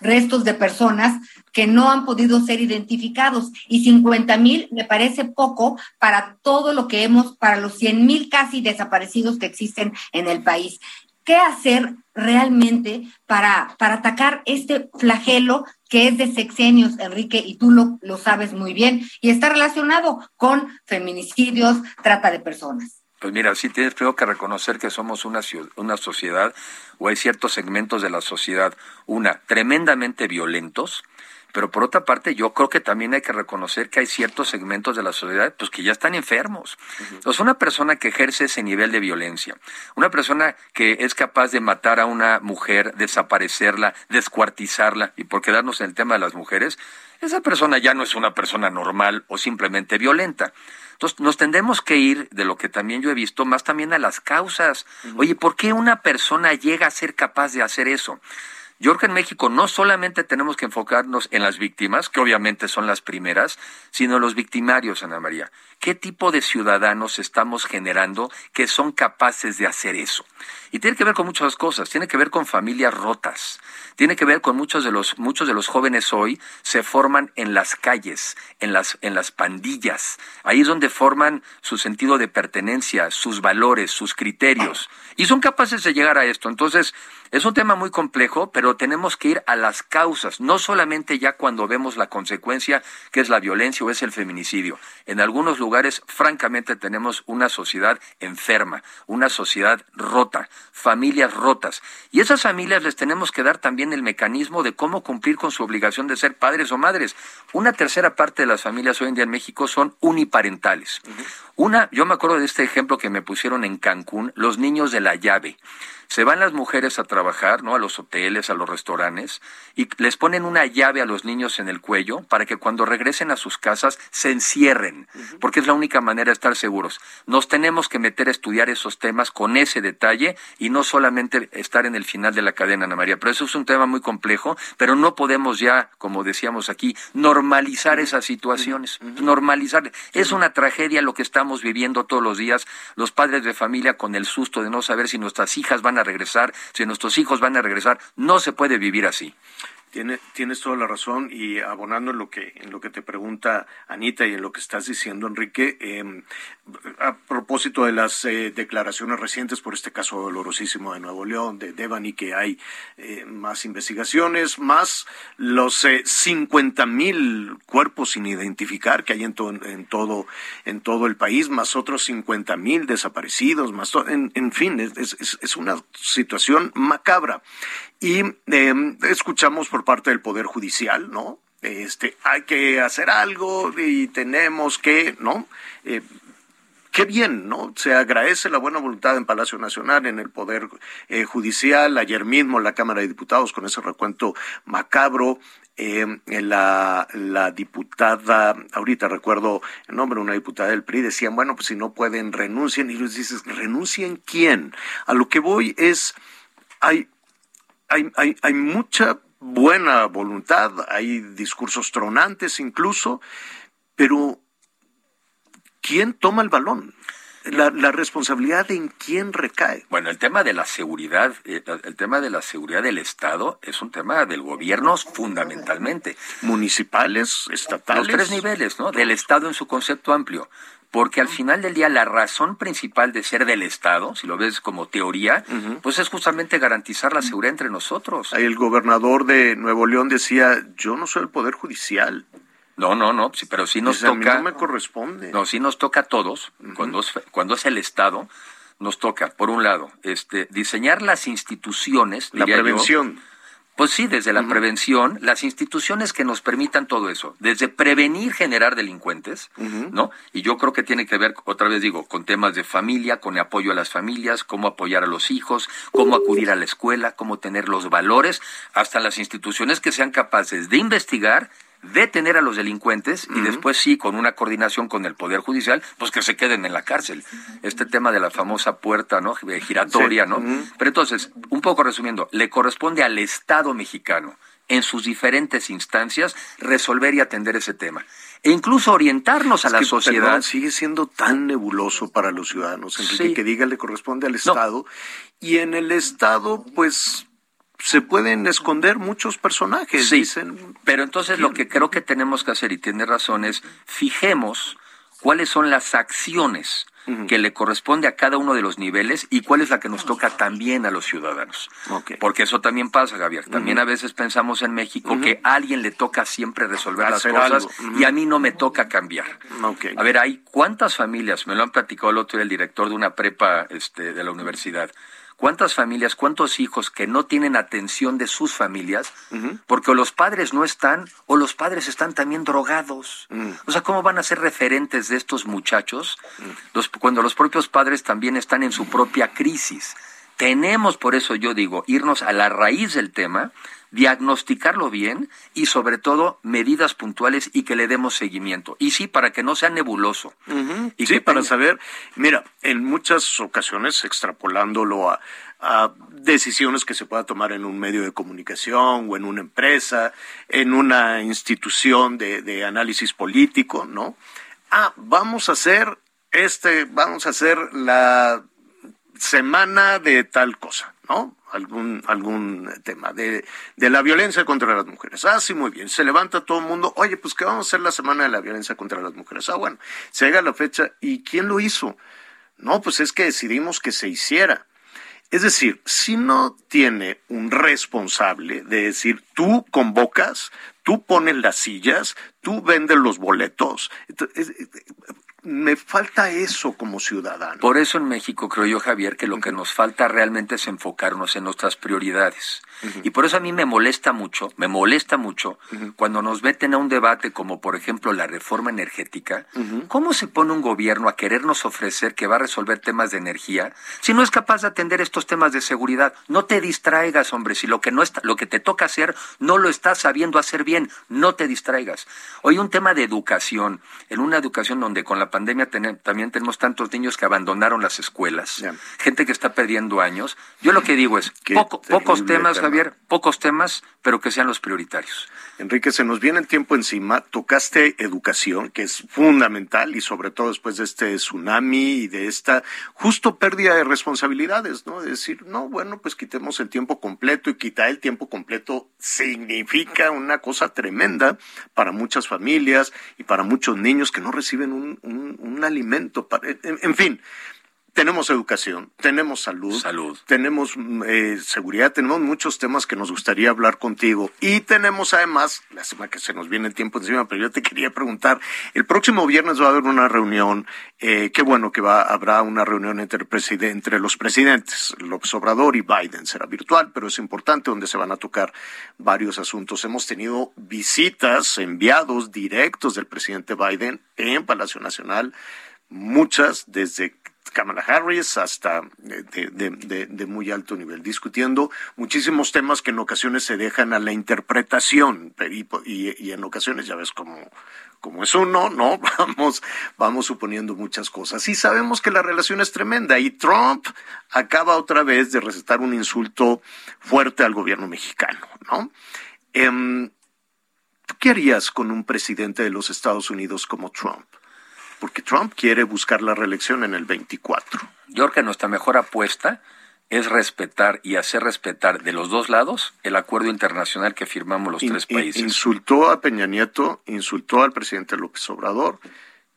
restos de personas que no han podido ser identificados y 50 mil me parece poco para todo lo que hemos, para los 100 mil casi desaparecidos que existen en el país. ¿Qué hacer realmente para, para atacar este flagelo que es de sexenios, Enrique, y tú lo, lo sabes muy bien, y está relacionado con feminicidios, trata de personas?
Pues mira, sí tienes que reconocer que somos una, una sociedad, o hay ciertos segmentos de la sociedad, una, tremendamente violentos, pero por otra parte, yo creo que también hay que reconocer que hay ciertos segmentos de la sociedad pues, que ya están enfermos. Entonces, una persona que ejerce ese nivel de violencia, una persona que es capaz de matar a una mujer, desaparecerla, descuartizarla, y por quedarnos en el tema de las mujeres, esa persona ya no es una persona normal o simplemente violenta. Entonces, nos tendremos que ir, de lo que también yo he visto, más también a las causas. Oye, ¿por qué una persona llega a ser capaz de hacer eso? Yo en México no solamente tenemos que enfocarnos en las víctimas, que obviamente son las primeras, sino los victimarios, Ana María. ¿Qué tipo de ciudadanos estamos generando que son capaces de hacer eso? Y tiene que ver con muchas cosas, tiene que ver con familias rotas, tiene que ver con muchos de los muchos de los jóvenes hoy se forman en las calles, en las en las pandillas. Ahí es donde forman su sentido de pertenencia, sus valores, sus criterios y son capaces de llegar a esto. Entonces, es un tema muy complejo, pero tenemos que ir a las causas, no solamente ya cuando vemos la consecuencia que es la violencia o es el feminicidio. En algunos lugares, francamente, tenemos una sociedad enferma, una sociedad rota, familias rotas. Y esas familias les tenemos que dar también el mecanismo de cómo cumplir con su obligación de ser padres o madres. Una tercera parte de las familias hoy en día en México son uniparentales. Una, yo me acuerdo de este ejemplo que me pusieron en Cancún, los niños de la llave se van las mujeres a trabajar, ¿no? A los hoteles, a los restaurantes, y les ponen una llave a los niños en el cuello para que cuando regresen a sus casas se encierren, porque es la única manera de estar seguros. Nos tenemos que meter a estudiar esos temas con ese detalle y no solamente estar en el final de la cadena, Ana María. Pero eso es un tema muy complejo, pero no podemos ya, como decíamos aquí, normalizar esas situaciones. Normalizar. Es una tragedia lo que estamos viviendo todos los días, los padres de familia con el susto de no saber si nuestras hijas van a regresar, si nuestros hijos van a regresar. No se puede vivir así.
Tienes toda la razón y abonando en lo que en lo que te pregunta Anita y en lo que estás diciendo Enrique em, a propósito de las eh, declaraciones recientes por este caso dolorosísimo de Nuevo León de Devani que hay eh, más investigaciones más los eh, 50 mil cuerpos sin identificar que hay en, en todo en todo el país más otros 50 mil desaparecidos más en, fin es una situación macabra y eh, escuchamos por parte del Poder Judicial, ¿no? Este, hay que hacer algo y tenemos que, ¿no? Eh, qué bien, ¿no? Se agradece la buena voluntad en Palacio Nacional, en el Poder eh, Judicial, ayer mismo en la Cámara de Diputados con ese recuento macabro. Eh, la, la diputada, ahorita recuerdo el nombre, una diputada del PRI, decían, bueno, pues si no pueden, renuncien. Y les dices, ¿renuncien quién? A lo que voy es, hay hay, hay, hay mucha buena voluntad, hay discursos tronantes incluso, pero ¿quién toma el balón? la, la, responsabilidad en quién recae.
Bueno, el tema de la seguridad, eh, el tema de la seguridad del Estado es un tema del gobierno fundamentalmente.
Municipales, estatales.
Los tres niveles, ¿no? Del Estado en su concepto amplio. Porque al final del día la razón principal de ser del Estado, si lo ves como teoría, pues es justamente garantizar la seguridad entre nosotros.
El gobernador de Nuevo León decía, yo no soy el Poder Judicial.
No, no, no, sí, pero sí nos toca.
no me corresponde.
No, sí nos toca a todos. cuando, es, cuando es el Estado, nos toca, por un lado, este, diseñar las instituciones.
La prevención.
Pues sí, desde la prevención, las instituciones que nos permitan todo eso, desde prevenir generar delincuentes, ¿no? Y yo creo que tiene que ver, otra vez digo, con temas de familia, con apoyo a las familias, cómo apoyar a los hijos, cómo acudir a la escuela, cómo tener los valores, hasta las instituciones que sean capaces de investigar detener a los delincuentes y después sí, con una coordinación con el Poder Judicial, pues que se queden en la cárcel. Este tema de la famosa puerta ¿no? giratoria, ¿no? Pero entonces, un poco resumiendo, le corresponde al Estado mexicano en sus diferentes instancias resolver y atender ese tema. E incluso orientarnos a la sociedad.
sigue siendo tan nebuloso para los ciudadanos, Enrique, que diga le corresponde al Estado. Y en el Estado, pues se pueden esconder muchos personajes.
Sí, dicen, pero entonces lo que creo que tenemos que hacer, y tiene razón, es fijemos cuáles son las acciones que le corresponde a cada uno de los niveles y cuál es la que nos toca también a los ciudadanos. Porque eso también pasa, Javier. También a veces pensamos en México que a alguien le toca siempre resolver las cosas y a mí no me toca cambiar. A ver, hay cuántas familias, me lo han platicado el otro día el director de una prepa este, de la universidad, ¿Cuántas familias, cuántos hijos que no tienen atención de sus familias porque los padres no están o los padres están también drogados? Mm. O sea, ¿cómo van a ser referentes de estos muchachos mm. cuando los propios padres también están en su propia crisis? Tenemos, por eso yo digo, irnos a la raíz del tema diagnosticarlo bien y sobre todo medidas puntuales y que le demos seguimiento. Y sí, para que no sea nebuloso.
y sí, para saber, mira, en muchas ocasiones, extrapolándolo a, decisiones que se pueda tomar en un medio de comunicación o en una empresa, en una institución de, de análisis político, ¿no? Ah, vamos a hacer este, vamos a hacer la semana de tal cosa, ¿no? algún, algún tema de, de la violencia contra las mujeres. Ah, sí, muy bien. Se levanta todo el mundo. Oye, pues ¿qué vamos a hacer la semana de la violencia contra las mujeres? Ah, bueno, se haga la fecha. ¿Y quién lo hizo? No, pues es que decidimos que se hiciera. Es decir, si no tiene un responsable de decir, tú convocas, tú pones las sillas, tú vendes los boletos, me falta eso como ciudadano.
Por eso en México creo yo, Javier, que lo que nos falta realmente es enfocarnos en nuestras prioridades. Y por eso a mí me molesta mucho, me molesta mucho cuando nos meten a un debate como por ejemplo la reforma energética. ¿Cómo se pone un gobierno a querernos ofrecer que va a resolver temas de energía si no es capaz de atender estos temas de seguridad? No te distraigas, hombre, si lo que no está, lo que te toca hacer no lo estás sabiendo hacer bien, no te distraigas. Hoy un tema de educación, en una educación donde con la pandemia también tenemos tantos niños que abandonaron las escuelas, gente que está perdiendo años. Yo lo que digo es, pocos temas, Javier, pocos temas, pero que sean los prioritarios.
Enrique, se nos viene el tiempo encima. Tocaste educación, que es fundamental, y sobre todo después de este tsunami y de esta justo pérdida de responsabilidades, ¿no? Es decir, no, bueno, pues quitemos el tiempo completo y quitar el tiempo completo significa una cosa tremenda para muchas familias y para muchos niños que no reciben un, un, alimento. Para, en fin, tenemos educación, tenemos salud,
salud.
tenemos eh, seguridad, tenemos muchos temas que nos gustaría hablar contigo y tenemos además, la semana que se nos viene el tiempo encima, pero yo te (laughs) quería preguntar, el próximo viernes va a haber una reunión, eh, qué bueno que va, habrá una reunión entre, entre los presidentes, López Obrador y Biden, será virtual, pero es importante donde se van a tocar varios asuntos. Hemos tenido visitas, enviados directos del presidente Biden en Palacio Nacional, muchas desde Kamala Harris hasta de, muy alto nivel, discutiendo muchísimos temas que en ocasiones se dejan a la interpretación y, en ocasiones ya ves como, como es uno, ¿no? (laughs) Vamos, vamos suponiendo muchas cosas. Y sabemos que la relación es tremenda y Trump acaba otra vez de recetar un insulto fuerte al gobierno mexicano, ¿no? Em, ¿Tú qué harías con un presidente de los Estados Unidos como Trump? Porque Trump quiere buscar la reelección en el 24.
Yo creo que nuestra mejor apuesta es respetar y hacer respetar de los dos lados el acuerdo internacional que firmamos los
In-
tres países.
Insultó a Peña Nieto, insultó al presidente López Obrador.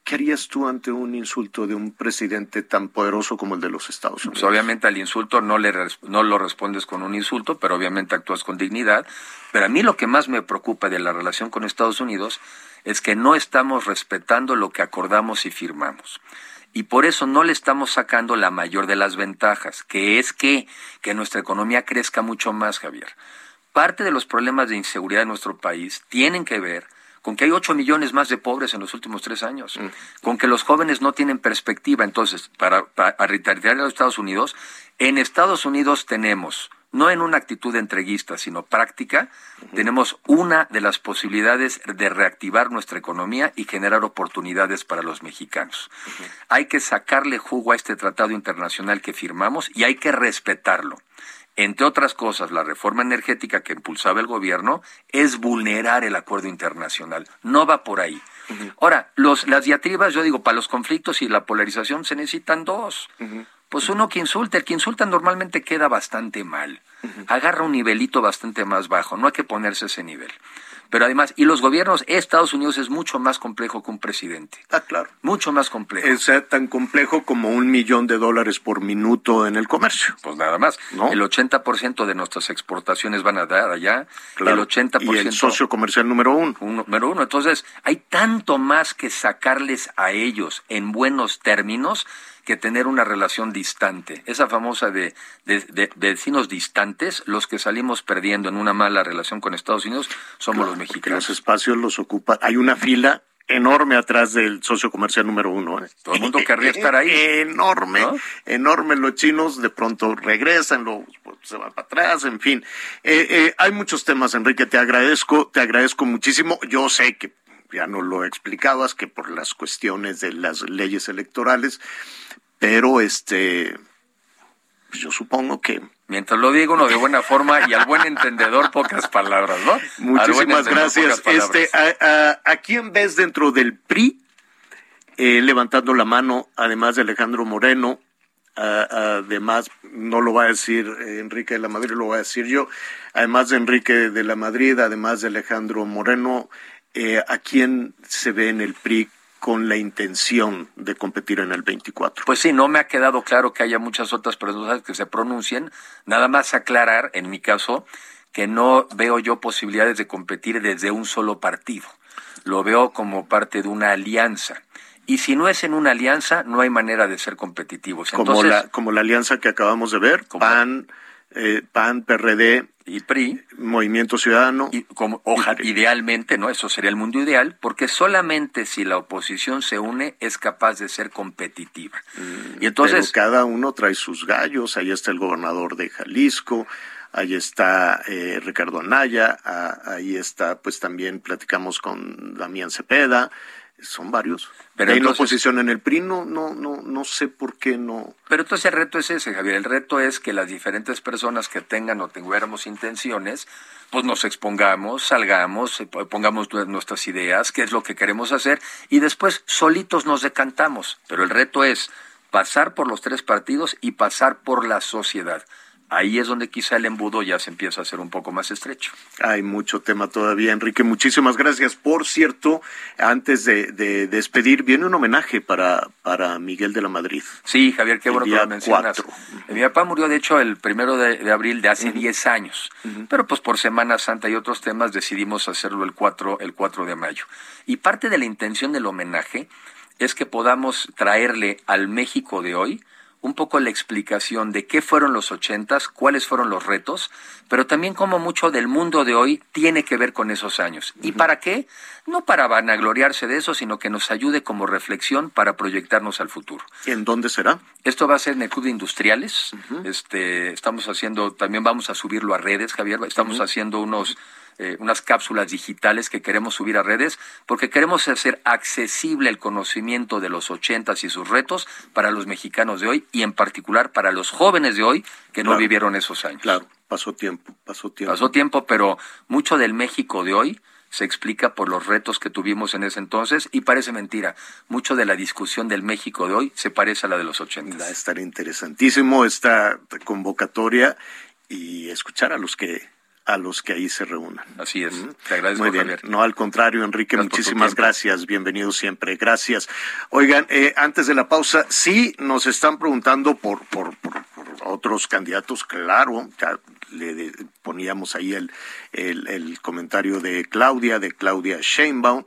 ¿Qué harías tú ante un insulto de un presidente tan poderoso como el de los Estados Unidos?
Pues obviamente al insulto no, le res- no lo respondes con un insulto, pero obviamente actúas con dignidad. Pero a mí lo que más me preocupa de la relación con Estados Unidos es que no estamos respetando lo que acordamos y firmamos. Y por eso no le estamos sacando la mayor de las ventajas, que es que, que nuestra economía crezca mucho más, Javier. Parte de los problemas de inseguridad en nuestro país tienen que ver con que hay 8 millones más de pobres en los últimos tres años, con que los jóvenes no tienen perspectiva. Entonces, para, para a los Estados Unidos, en Estados Unidos tenemos, no en una actitud entreguista, sino práctica, tenemos una de las posibilidades de reactivar nuestra economía y generar oportunidades para los mexicanos. Hay que sacarle jugo a este tratado internacional que firmamos y hay que respetarlo. Entre otras cosas, la reforma energética que impulsaba el gobierno es vulnerar el acuerdo internacional. No va por ahí. Ahora, los, las diatribas, yo digo, para los conflictos y la polarización se necesitan dos. Pues uno que insulta, el que insulta normalmente queda bastante mal. Agarra un nivelito bastante más bajo, no hay que ponerse ese nivel. Pero además, y los gobiernos, Estados Unidos es mucho más complejo que un presidente.
Ah, claro.
Mucho más complejo.
Es eh, tan complejo como un millón de dólares por minuto en el comercio.
Pues nada más.
¿No?
El 80% de nuestras exportaciones van a dar allá.
Claro.
El 80%.
Y el socio comercial número uno.
un número uno. Entonces, hay tanto más que sacarles a ellos en buenos términos que tener una relación distante. Esa famosa de, de, de- de vecinos distantes, los que salimos perdiendo en una mala relación con Estados Unidos somos los
Porque los
mexicanos.
espacios los ocupa. Hay una fila enorme atrás del socio comercial número uno. ¿eh?
Todo el mundo querría (laughs) estar ahí.
enorme,
¿No?
enorme. Los chinos de pronto regresan, luego pues, se van para atrás, en fin. Eh, eh, hay muchos temas, Enrique. Te agradezco, te agradezco muchísimo. Yo sé que ya no lo explicabas, que por las cuestiones de las leyes electorales, pero este, pues yo supongo que
Mientras lo digo uno de buena forma y al buen entendedor pocas palabras, ¿no?
Muchísimas gracias. Este, a, a- ¿a quién ves dentro del PRI eh, levantando la mano, además de Alejandro Moreno? además, no lo va a decir eh, Enrique de la Madrid, lo voy a decir yo. Además de Enrique de la Madrid, además de Alejandro Moreno, eh, ¿a quién se ve en el PRI con la intención de competir en el 24?
Pues sí, no me ha quedado claro que haya muchas otras personas que se pronuncien. Nada más aclarar, en mi caso, que no veo yo posibilidades de competir desde un solo partido. Lo veo como parte de una alianza. Y si no es en una alianza, no hay manera de ser competitivos.
como, la, como la alianza que acabamos de ver,
Como-
PAN, eh, PAN, PRD,
y PRI,
Movimiento Ciudadano.
y como oja- idealmente, ¿no? Eso sería el mundo ideal, porque solamente si la oposición se une es capaz de ser competitiva. y entonces,
Pero cada uno trae sus gallos. Ahí está el gobernador de Jalisco, ahí está eh, Ricardo Anaya, ah, ahí está, pues también platicamos con Damián Cepeda. Son varios.
Pero
Hay la
entonces-
oposición en el PRI, no, no, no, no sé por qué no.
Pero entonces el reto es ese, Javier. El reto es que las diferentes personas que tengan o tuviéramos intenciones, pues nos expongamos, salgamos, eh, pongamos nu- nuestras ideas, qué es lo que queremos hacer, y después solitos nos decantamos. Pero el reto es pasar por los tres partidos y pasar por la sociedad. Ahí es donde quizá el embudo ya se empieza a hacer un poco más estrecho.
Hay mucho tema todavía, Enrique. Muchísimas gracias. Por cierto, antes de, de despedir, viene un homenaje para, para Miguel de la Madrid.
Sí, Javier, qué
El
bueno que lo mencionas.
cuatro.
Mi papá murió, de hecho, el primero de, de abril de hace 10 años, pero pues por Semana Santa y otros temas decidimos hacerlo el 4, el 4 de mayo. Y parte de la intención del homenaje es que podamos traerle al México de hoy un poco la explicación de qué fueron los ochentas, cuáles fueron los retos, pero también cómo mucho del mundo de hoy tiene que ver con esos años. ¿Y para qué? No para vanagloriarse de eso, sino que nos ayude como reflexión para proyectarnos al futuro.
¿En dónde será?
Esto va a ser en el Club de Industriales. Este, estamos haciendo, también vamos a subirlo a redes, Javier. Estamos haciendo unos eh, unas cápsulas digitales que queremos subir a redes porque queremos hacer accesible el conocimiento de los ochentas y sus retos para los mexicanos de hoy y en particular para los jóvenes de hoy que no
Claro.
vivieron esos años.
Claro, pasó tiempo, pasó tiempo.
Pasó tiempo, pero mucho del México de hoy se explica por los retos que tuvimos en ese entonces y parece mentira. Mucho de la discusión del México de hoy se parece a la de los 80.
Va a estar interesantísimo esta convocatoria y escuchar a los que a los que ahí se reúnan.
Así es. Te agradezco,
Muy bien.
Javier.
No, al contrario, Enrique,
Gracias
muchísimas gracias. Bienvenido siempre. Gracias. Oigan, eh, antes de la pausa, sí nos están preguntando por, por, por, por otros candidatos, claro. Ya le poníamos ahí el, el, el comentario de Claudia, de Claudia Sheinbaum.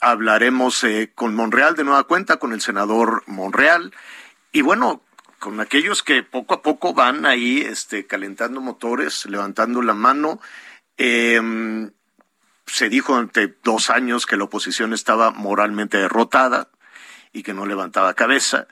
Hablaremos eh, con Monreal de nueva cuenta, con el senador Monreal. Y bueno, con aquellos que poco a poco van ahí este, calentando motores, levantando la mano. Eh, se dijo durante dos años que la oposición estaba moralmente derrotada y que no levantaba cabeza.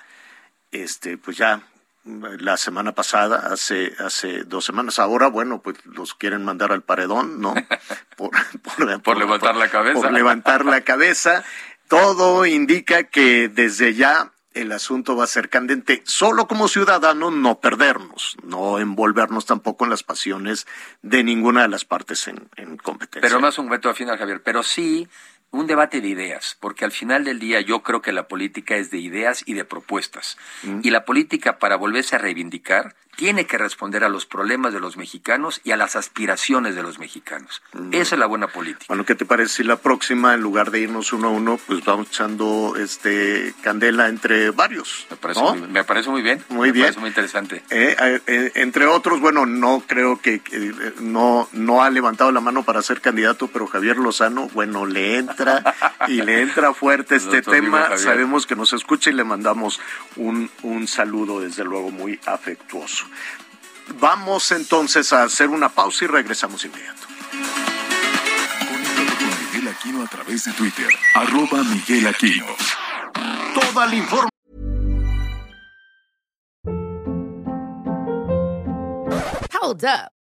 Este, pues ya la semana pasada, hace, hace dos semanas, ahora, bueno, pues los quieren mandar al paredón, ¿no? (laughs) Por, por-
Por levantar la cabeza.
Por levantar la cabeza. Todo indica que desde ya el asunto va a ser candente, solo como ciudadanos no perdernos, no envolvernos tampoco en las pasiones de ninguna de las partes en, en competencia.
Pero más un veto al final, Javier. Pero sí un debate de ideas, porque al final del día yo creo que la política es de ideas y de propuestas. Y la política, para volverse a reivindicar, tiene que responder a los problemas de los mexicanos y a las aspiraciones de los mexicanos. Esa es la buena política.
Bueno, ¿qué te parece si la próxima, en lugar de irnos uno a uno, pues vamos echando este candela entre varios?
Me parece,
¿no?
muy, me parece muy bien.
Muy
me
bien.
parece muy interesante.
Eh, eh, eh, entre otros, bueno, no creo que, eh, no, no ha levantado la mano para ser candidato, pero Javier Lozano, bueno, le entra y le entra fuerte (laughs) este tema. Sabemos que nos escucha y le mandamos un, un saludo, desde luego, muy afectuoso. Vamos entonces a hacer una pausa y regresamos inmediato.
Conéctate con Miguel Aquino a través de Twitter, arroba Miguel Aquino.
Toda la información.
Hold up.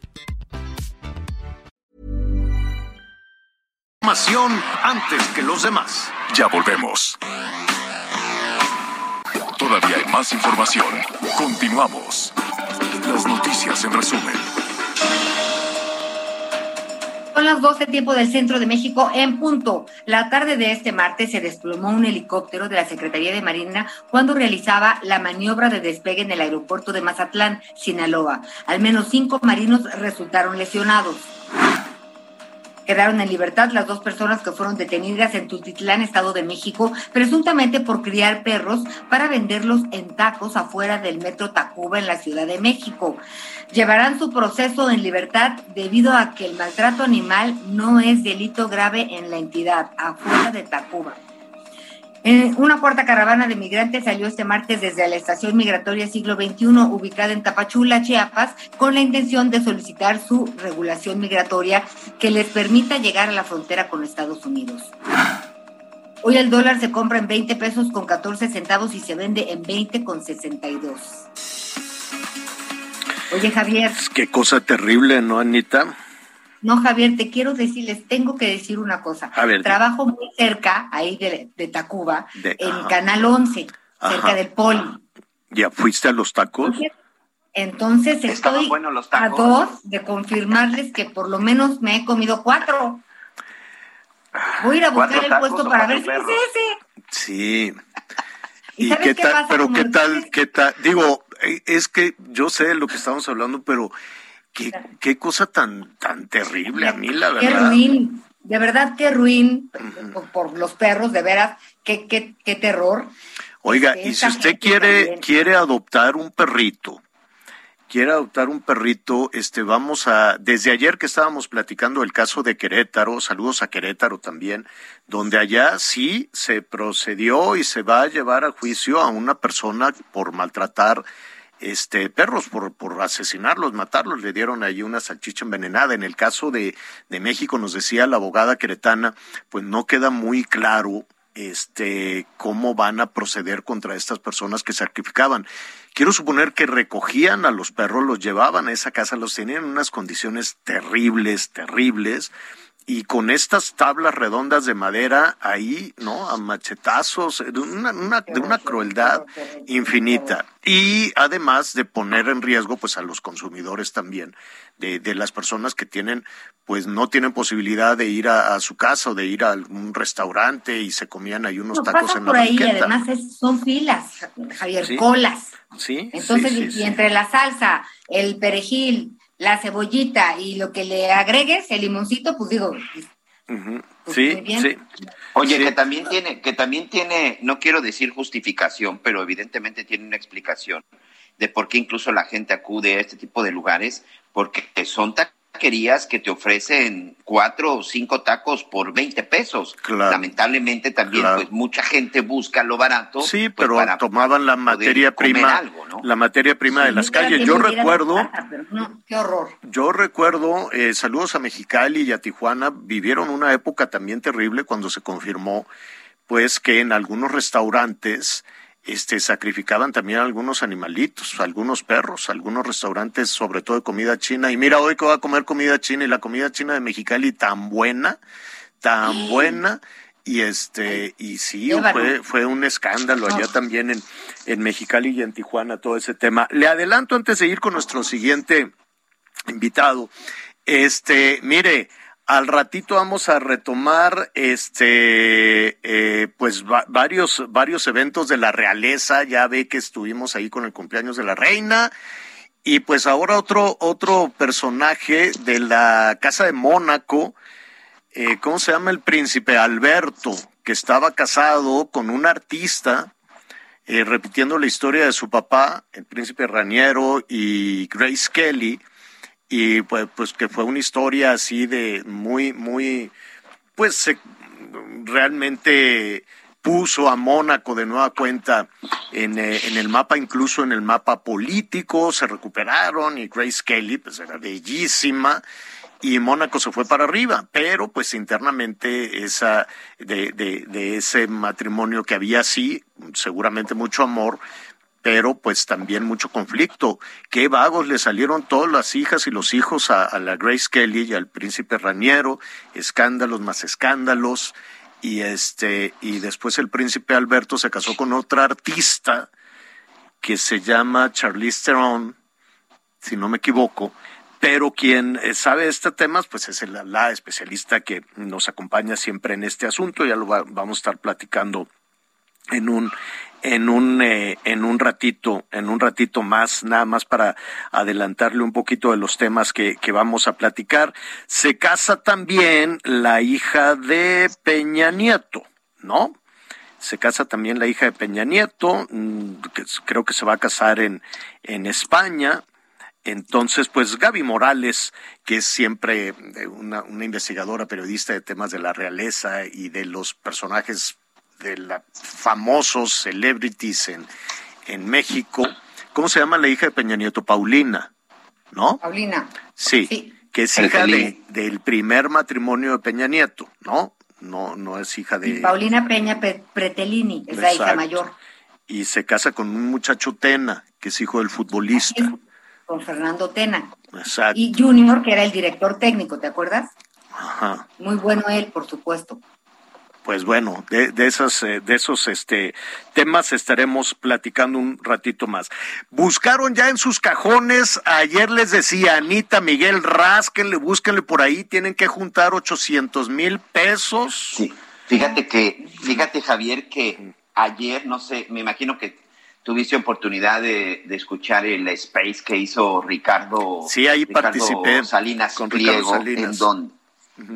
Información antes que los demás.
Ya volvemos. Todavía hay más información. Continuamos. Las noticias en resumen.
Son las 12 tiempo del centro de México en punto. La tarde de este martes se desplomó un helicóptero de la Secretaría de Marina cuando realizaba la maniobra de despegue en el aeropuerto de Mazatlán, Sinaloa. Al menos cinco marinos resultaron lesionados. Quedaron en libertad las dos personas que fueron detenidas en Tultitlán, Estado de México, presuntamente por criar perros para venderlos en tacos afuera del metro Tacuba en la Ciudad de México. Llevarán su proceso en libertad debido a que el maltrato animal no es delito grave en la entidad, afuera de Tacuba. Eh, una cuarta caravana de migrantes salió este martes desde la estación migratoria siglo XXI ubicada en Tapachula, Chiapas, con la intención de solicitar su regulación migratoria que les permita llegar a la frontera con Estados Unidos. Hoy el dólar se compra en 20 pesos con 14 centavos y se vende en 20 con 62. Oye Javier,
Qué cosa terrible, ¿no, Anita?
No Javier, te quiero decir, les tengo que decir una cosa.
A ver,
Trabajo muy cerca, ahí de, de Tacuba,
De-
en
ajá.
Canal 11, cerca
Ajá.
del Poli.
¿Ya fuiste a los tacos?
Entonces estoy a dos de confirmarles que por lo menos me he comido cuatro. Voy a ir a buscar
¿Cuatro
el puesto para ver si es ese.
Sí.
¿Y
¿Y
sabes
qué
qué
tal?
pasa?
Pero
Como
qué tal, qué tal. Digo, eh, es que yo sé lo que estamos hablando, pero qué, qué cosa tan, tan terrible a mí, la
Qué
verdad.
ruin, de verdad qué ruin por, por los perros, de veras, qué, qué, qué terror.
Oiga,
Este,
y si usted quiere,
también.
quiere adoptar un perrito, quiere adoptar un perrito, este, vamos a, desde ayer que estábamos platicando el caso de Querétaro, saludos a Querétaro también, donde allá sí se procedió y se va a llevar a juicio a una persona por maltratar este perros por, por asesinarlos, matarlos, le dieron ahí una salchicha envenenada. En el caso de, de México, nos decía la abogada queretana, pues no queda muy claro este, cómo van a proceder contra estas personas que sacrificaban. Quiero suponer que recogían a los perros, los llevaban a esa casa, los tenían en unas condiciones terribles, terribles, y con estas tablas redondas de madera ahí, ¿no? A machetazos, de una, una, de una crueldad infinita. Y además de poner en riesgo, pues, a los consumidores también, de, de las personas que tienen, pues, no tienen posibilidad de ir a, a su casa o de ir a algún restaurante y se comían ahí unos
No,
tacos en
por
la
ahí,
banqueta.
además es- son filas, Javier,
Sí.
colas.
Sí,
Entonces,
sí, sí,
y entre la salsa, el perejil, la cebollita y lo que le agregues, el limoncito, pues digo,
Ujú.
Pues
Sí, sí.
Oye, que también tiene, que también tiene, no quiero decir justificación, pero evidentemente tiene una explicación de por qué incluso la gente acude a este tipo de lugares, porque son taquerías que te ofrecen cuatro o cinco tacos por 20 pesos.
Claro.
Lamentablemente también,
Claro.
pues mucha gente busca lo barato.
Sí,
pues,
pero
para
tomaban la materia prima,
algo, ¿no?
la materia prima de las calles. Yo recuerdo,
barata, pero no, qué horror.
yo recuerdo, eh, saludos a Mexicali y a Tijuana, vivieron una época también terrible cuando se confirmó, pues, que en algunos restaurantes, este, sacrificaban también algunos animalitos, algunos perros, algunos restaurantes, sobre todo de comida china. Y mira, hoy que voy a comer comida china y la comida china de Mexicali tan buena, tan buena. Y este, y sí, fue, fue un escándalo allá
No.
también en, en Mexicali y en Tijuana todo ese tema. Le adelanto antes de ir con nuestro siguiente invitado. Este, mire, al ratito vamos a retomar este eh, pues va- varios varios eventos de la realeza, ya ve que estuvimos ahí con el cumpleaños de la reina. Y pues ahora otro otro personaje de la casa de Mónaco, eh, ¿cómo se llama el príncipe Alberto, que estaba casado con un artista eh, repitiendo la historia de su papá, el príncipe Raniero y Grace Kelly, y pues, pues que fue una historia así de muy, muy, pues se- realmente puso a Mónaco de nueva cuenta en, eh, en el mapa, incluso en el mapa político, se recuperaron y Grace Kelly pues era bellísima y Mónaco se fue para arriba, pero pues internamente esa de, de, de ese matrimonio que había sí, seguramente mucho amor, pero pues también mucho conflicto. Qué vagos le salieron todas las hijas y los hijos a, la Grace Kelly y al príncipe Raniero, escándalos más escándalos, y este, y después el príncipe Alberto se casó con otra artista que se llama Charlize Theron, si no me equivoco, pero quien sabe este temas, pues es la especialista que nos acompaña siempre en este asunto, ya lo va- vamos a estar platicando en un en un eh, en un ratito en un ratito más nada más para adelantarle un poquito de los temas que, que vamos a platicar. Se casa también la hija de Peña Nieto no se casa también la hija de Peña Nieto mm, que creo que se va a casar en en España. Entonces, pues Gaby Morales, que es siempre eh, una, una investigadora periodista de temas de la realeza y de los personajes de la famosos celebrities en, en México. ¿Cómo se llama la hija de Peña Nieto? Paulina, ¿no?
Paulina.
Sí, que es hija de, del primer matrimonio de Peña Nieto, ¿no? No, no es hija de...
Paulina Peña Pe- Pretelini, es la hija mayor,
Y se casa con un muchacho Tena, que es hijo del futbolista.
con Fernando Tena.
Exacto.
Y Junior, que era el director técnico, ¿te acuerdas?
Ajá.
Muy bueno él, por supuesto.
Pues bueno, de, de esas, eh, de esos este, temas estaremos platicando un ratito más. Buscaron ya en sus cajones, ayer les decía Anita, Miguel, rásquenle, búsquenle por ahí, tienen que juntar 800 mil pesos.
Fíjate que, fíjate Javier, que ayer, no sé, me imagino que tuviste oportunidad de, de escuchar el space que hizo Ricardo,
Sí, ahí
Ricardo
participé
Salinas
con Ricardo Salinas.
en donde,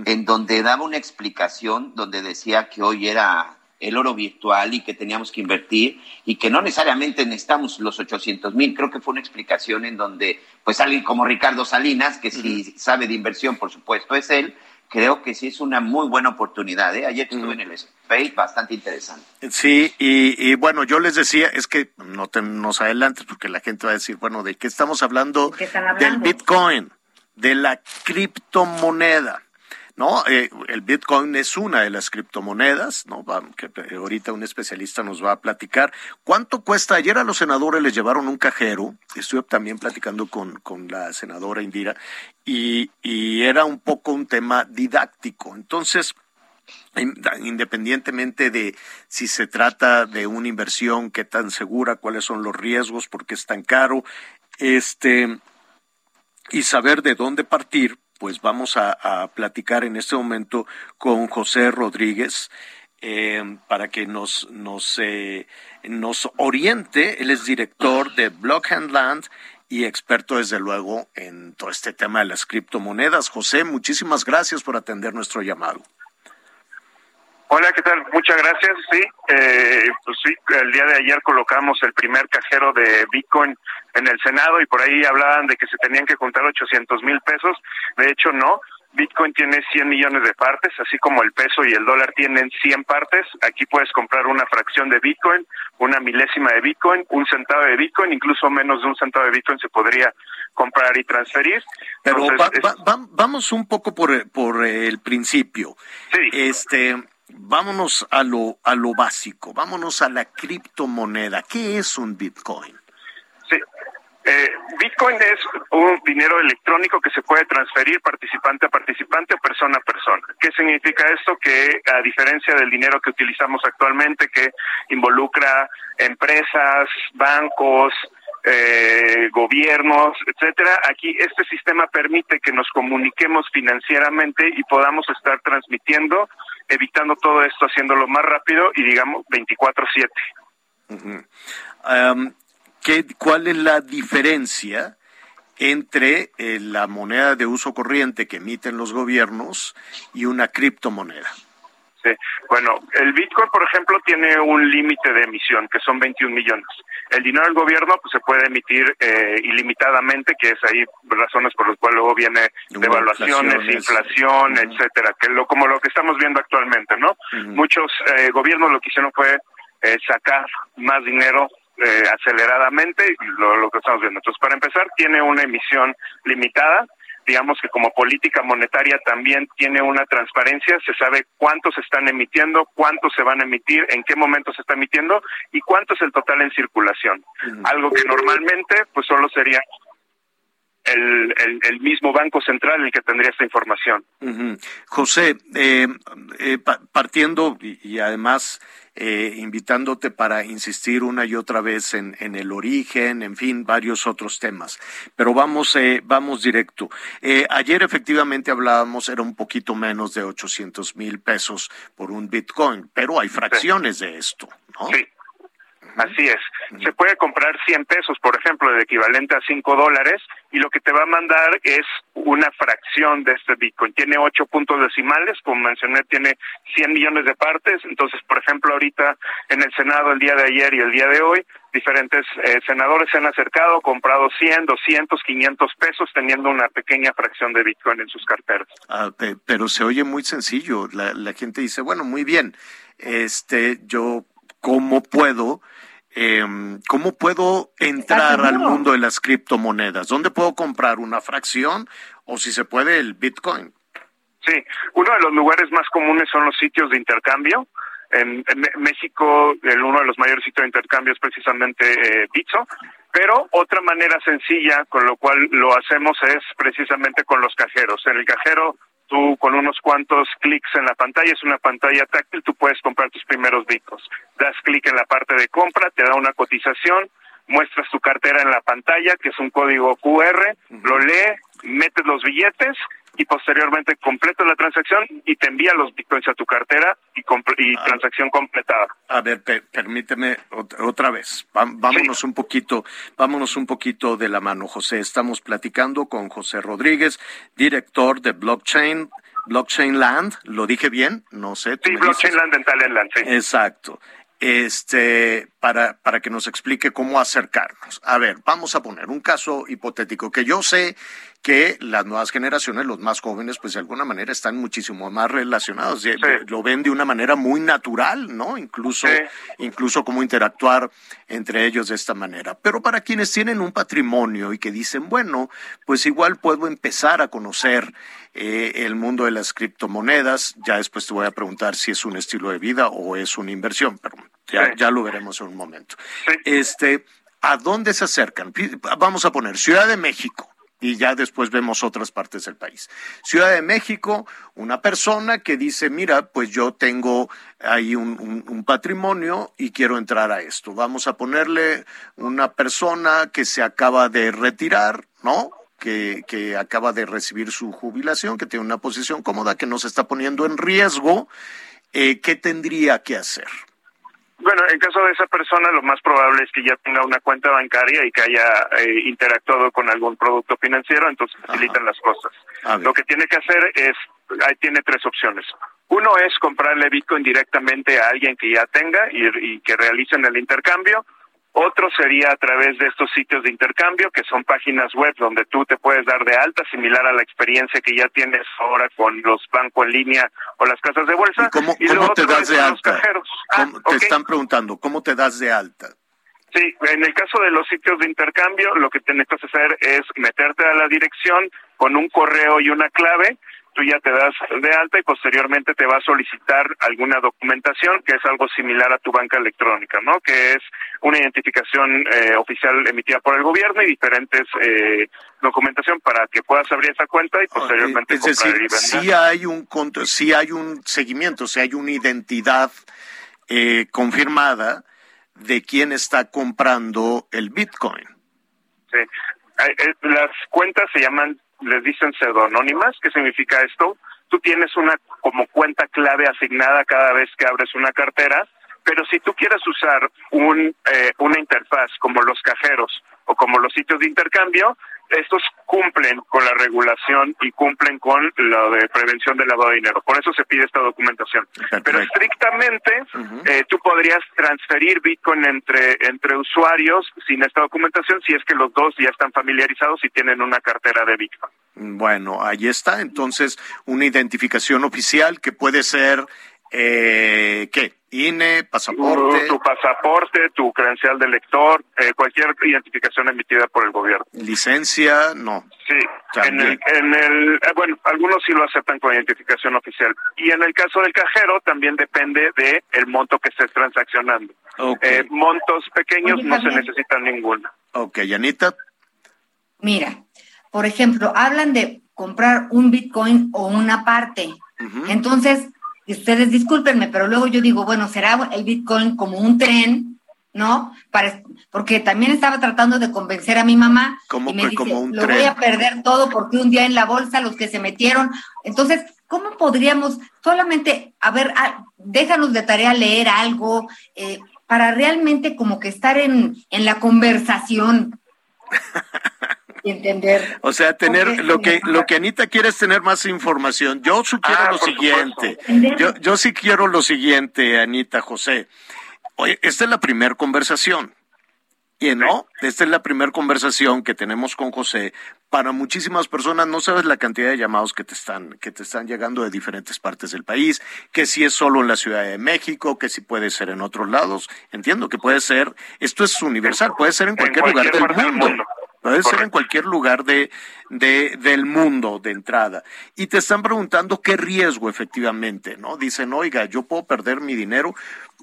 en donde daba una explicación donde decía que hoy era el oro virtual y que teníamos que invertir y que no necesariamente necesitamos los 800 mil. Creo que fue una explicación en donde, pues alguien como Ricardo Salinas, que si sabe de inversión, por supuesto, es él, creo que sí es una muy buena oportunidad. ¿eh? Ayer que estuve en el Space, bastante interesante.
Sí, y, y bueno, yo les decía, es que no te nos adelantes porque la gente va a decir, bueno, ¿de qué estamos hablando?
qué están
Del? Bitcoin, de la criptomoneda. ¿No? Eh, el Bitcoin es una de las criptomonedas, ¿no? que ahorita un especialista nos va a platicar. ¿Cuánto cuesta? Ayer a los senadores les llevaron un cajero, estuve también platicando con, con la senadora Indira, y, y era un poco un tema didáctico. Entonces, independientemente de si se trata de una inversión, qué tan segura, cuáles son los riesgos, por qué es tan caro, este, y saber de dónde partir, pues vamos a, platicar en este momento con José Rodríguez. Eh, para que nos, nos, eh, nos oriente. Él es director de Blockhand Land y experto, desde luego, en todo este tema de las criptomonedas. José, muchísimas gracias por atender nuestro llamado.
Hola, ¿qué tal? Muchas gracias. Sí, eh, pues sí, el día de ayer colocamos el primer cajero de Bitcoin en el Senado y por ahí hablaban de que se tenían que juntar 800 mil pesos. De hecho, no. Bitcoin tiene 100 millones de partes, así como el peso y el dólar tienen 100 partes. Aquí puedes comprar una fracción de Bitcoin, una milésima de Bitcoin, un centavo de Bitcoin, incluso menos de un centavo de Bitcoin se podría comprar y transferir.
Pero vamos un poco por, por el principio.
Sí.
Este, vámonos a lo, a lo básico, vámonos a la criptomoneda. ¿Qué es un Bitcoin?
Sí. Eh, Bitcoin es un dinero electrónico que se puede transferir participante a participante o persona a persona. ¿Qué significa esto? Que a diferencia del dinero que utilizamos actualmente, que involucra empresas, bancos, eh, gobiernos, etcétera. Aquí este sistema permite que nos comuniquemos financieramente y podamos estar transmitiendo evitando todo esto, haciéndolo más rápido y digamos 24/7.
¿Qué, ¿Cuál es la diferencia entre eh, la moneda de uso corriente que emiten los gobiernos y una criptomoneda?
Bueno, el Bitcoin, por ejemplo, tiene un límite de emisión, que son 21 millones. El dinero del gobierno pues, se puede emitir eh, ilimitadamente, que es ahí razones por las cuales luego viene devaluaciones, inflación, etcétera, que lo como lo que estamos viendo actualmente, ¿no? Muchos eh, gobiernos lo que hicieron fue eh, sacar más dinero aceleradamente, y lo, lo que estamos viendo. Entonces, para empezar, tiene una emisión limitada, digamos que como política monetaria también tiene una transparencia, se sabe cuántos se están emitiendo, cuántos se van a emitir, en qué momento se está emitiendo y cuánto es el total en circulación. Algo que normalmente pues solo sería el, el, mismo Banco Central el que tendría esta información.
José, eh, eh, partiendo y, además eh, invitándote para insistir una y otra vez en, en, el origen, en fin, varios otros temas. Pero vamos, vamos directo. ayer efectivamente hablábamos, era un poquito menos de 800 mil pesos por un Bitcoin, pero hay fracciones de esto, ¿no?
Sí. Así es. Se puede comprar 100 pesos, por ejemplo, de equivalente a 5 dólares, y lo que te va a mandar es una fracción de este Bitcoin. Tiene 8 puntos decimales, como mencioné, tiene 100 millones de partes. Entonces, por ejemplo, ahorita en el Senado, el día de ayer y el día de hoy, diferentes eh, senadores se han acercado, comprado 100, 200, 500 pesos, teniendo una pequeña fracción de Bitcoin en sus carteras.
Ah, pero se oye muy sencillo. La, la gente dice, bueno, muy bien, este, yo, ¿cómo puedo? Em, ¿cómo puedo entrar al mundo de las criptomonedas? ¿Dónde puedo comprar una fracción o si se puede el Bitcoin?
Sí, uno de los lugares más comunes son los sitios de intercambio. En, México, el, uno de los mayores sitios de intercambio es precisamente eh, Bitso, pero otra manera sencilla con lo cual lo hacemos es precisamente con los cajeros. En el cajero Tú con unos cuantos clics en la pantalla, es una pantalla táctil, tú puedes comprar tus primeros bitcoins. Das clic en la parte de compra, te da una cotización, muestras tu cartera en la pantalla, que es un código QR, lo lee, metes los billetes y posteriormente completas la transacción y te envía los bitcoins a tu cartera y, y ah. transacción completada.
A ver, permíteme otra vez. vámonos un poquito, vámonos un poquito de la mano, José. Estamos platicando con José Rodríguez, director de Blockchain. Blockchain Land, ¿lo dije bien? No sé.
Sí, Blockchain Land en Talentland, sí.
Exacto. este, para, para que nos explique cómo acercarnos. A ver, vamos a poner un caso hipotético que yo sé que las nuevas generaciones, los más jóvenes, pues de alguna manera están muchísimo más relacionados, sí. lo ven de una manera muy natural, ¿no? Incluso, sí. incluso cómo interactuar entre ellos de esta manera. Pero para quienes tienen un patrimonio y que dicen, bueno, pues igual puedo empezar a conocer eh, el mundo de las criptomonedas, ya después te voy a preguntar si es un estilo de vida o es una inversión, pero ya, sí. ya lo veremos en un momento. Este, ¿a dónde se acercan? Vamos a poner Ciudad de México y ya después vemos otras partes del país. Ciudad de México, una persona que dice, mira, pues yo tengo ahí un, patrimonio y quiero entrar a esto. Vamos a ponerle una persona que se acaba de retirar, ¿no? Que, que acaba de recibir su jubilación, que tiene una posición cómoda, que no se está poniendo en riesgo. Eh, ¿Qué tendría que hacer?
Bueno, en caso de esa persona, lo más probable es que ya tenga una cuenta bancaria y que haya eh, interactuado con algún producto financiero, entonces facilitan las cosas. Lo que tiene que hacer es, ahí tiene tres opciones. Uno es comprarle Bitcoin directamente a alguien que ya tenga y, y que realicen el intercambio. Otro sería a través de estos sitios de intercambio, que son páginas web donde tú te puedes dar de alta, similar a la experiencia que ya tienes ahora con los bancos en línea o las casas de bolsa.
¿Y cómo,
y
cómo te das de alta?
Cajeros.
Ah, te okay. están preguntando, ¿cómo te das de alta?
Sí, en el caso de los sitios de intercambio, lo que tienes que hacer es meterte a la dirección con un correo y una clave tú ya te das de alta y posteriormente te va a solicitar alguna documentación que es algo similar a tu banca electrónica, ¿no? Que es una identificación eh, oficial emitida por el gobierno y diferentes eh, documentación para que puedas abrir esa cuenta y posteriormente
es decir,
comprar y vender.
Si hay un si hay un seguimiento, si hay una identidad eh, confirmada de quién está comprando el Bitcoin.
Sí. Las cuentas se llaman les dicen pseudonónimas. ¿Qué significa esto? Tú tienes una como cuenta clave asignada cada vez que abres una cartera, pero si tú quieres usar un, eh, una interfaz como los cajeros o como los sitios de intercambio, estos cumplen con la regulación y cumplen con lo de prevención del lavado de dinero. Por eso se pide esta documentación. Pero estrictamente, uh -huh. eh, tú podrías transferir Bitcoin entre, entre usuarios sin esta documentación si es que los dos ya están familiarizados y tienen una cartera de Bitcoin.
Bueno, ahí está. Entonces, una identificación oficial que puede ser, eh, ¿qué? INE, pasaporte.
Tu, tu, pasaporte, tu credencial de lector, eh, cualquier identificación emitida por el gobierno.
Licencia, no.
Sí, en el, en el, eh, bueno, algunos sí lo aceptan con identificación oficial. Y en el caso del cajero también depende de el monto que estés transaccionando.
Okay.
Eh, montos pequeños Oye, no se necesitan ninguno.
Ok, Anita.
Mira, por ejemplo, hablan de comprar un Bitcoin o una parte. Uh -huh. Entonces, y ustedes discúlpenme, pero luego yo digo, bueno, será el Bitcoin como un tren, ¿no? Para, porque también estaba tratando de convencer a mi mamá
¿Cómo
y me
que
dice,
como un
lo
tren?
voy a perder todo porque un día en la bolsa los que se metieron. Entonces, ¿cómo podríamos solamente, a ver, a, déjanos de tarea leer algo eh, para realmente como que estar en, en la conversación? (laughs) y entender.
O sea, tener lo que lo que Anita quiere es tener más información. Yo sugiero
Ah,
lo siguiente.
supuesto.
Yo, yo sí quiero lo siguiente, Anita José. Oye, esta es la primera conversación. Y no, esta es la primera conversación que tenemos con José. Para muchísimas personas no sabes la cantidad de llamados que te están que te están llegando de diferentes partes del país, que si es solo en la Ciudad de México, que si puede ser en otros lados. Entiendo que puede ser, esto es universal, puede ser en cualquier,
cualquier
lugar del mundo. Puede ser en cualquier lugar de, de, del mundo de entrada. Y te están preguntando qué riesgo efectivamente, ¿no? Dicen, oiga, yo puedo perder mi dinero.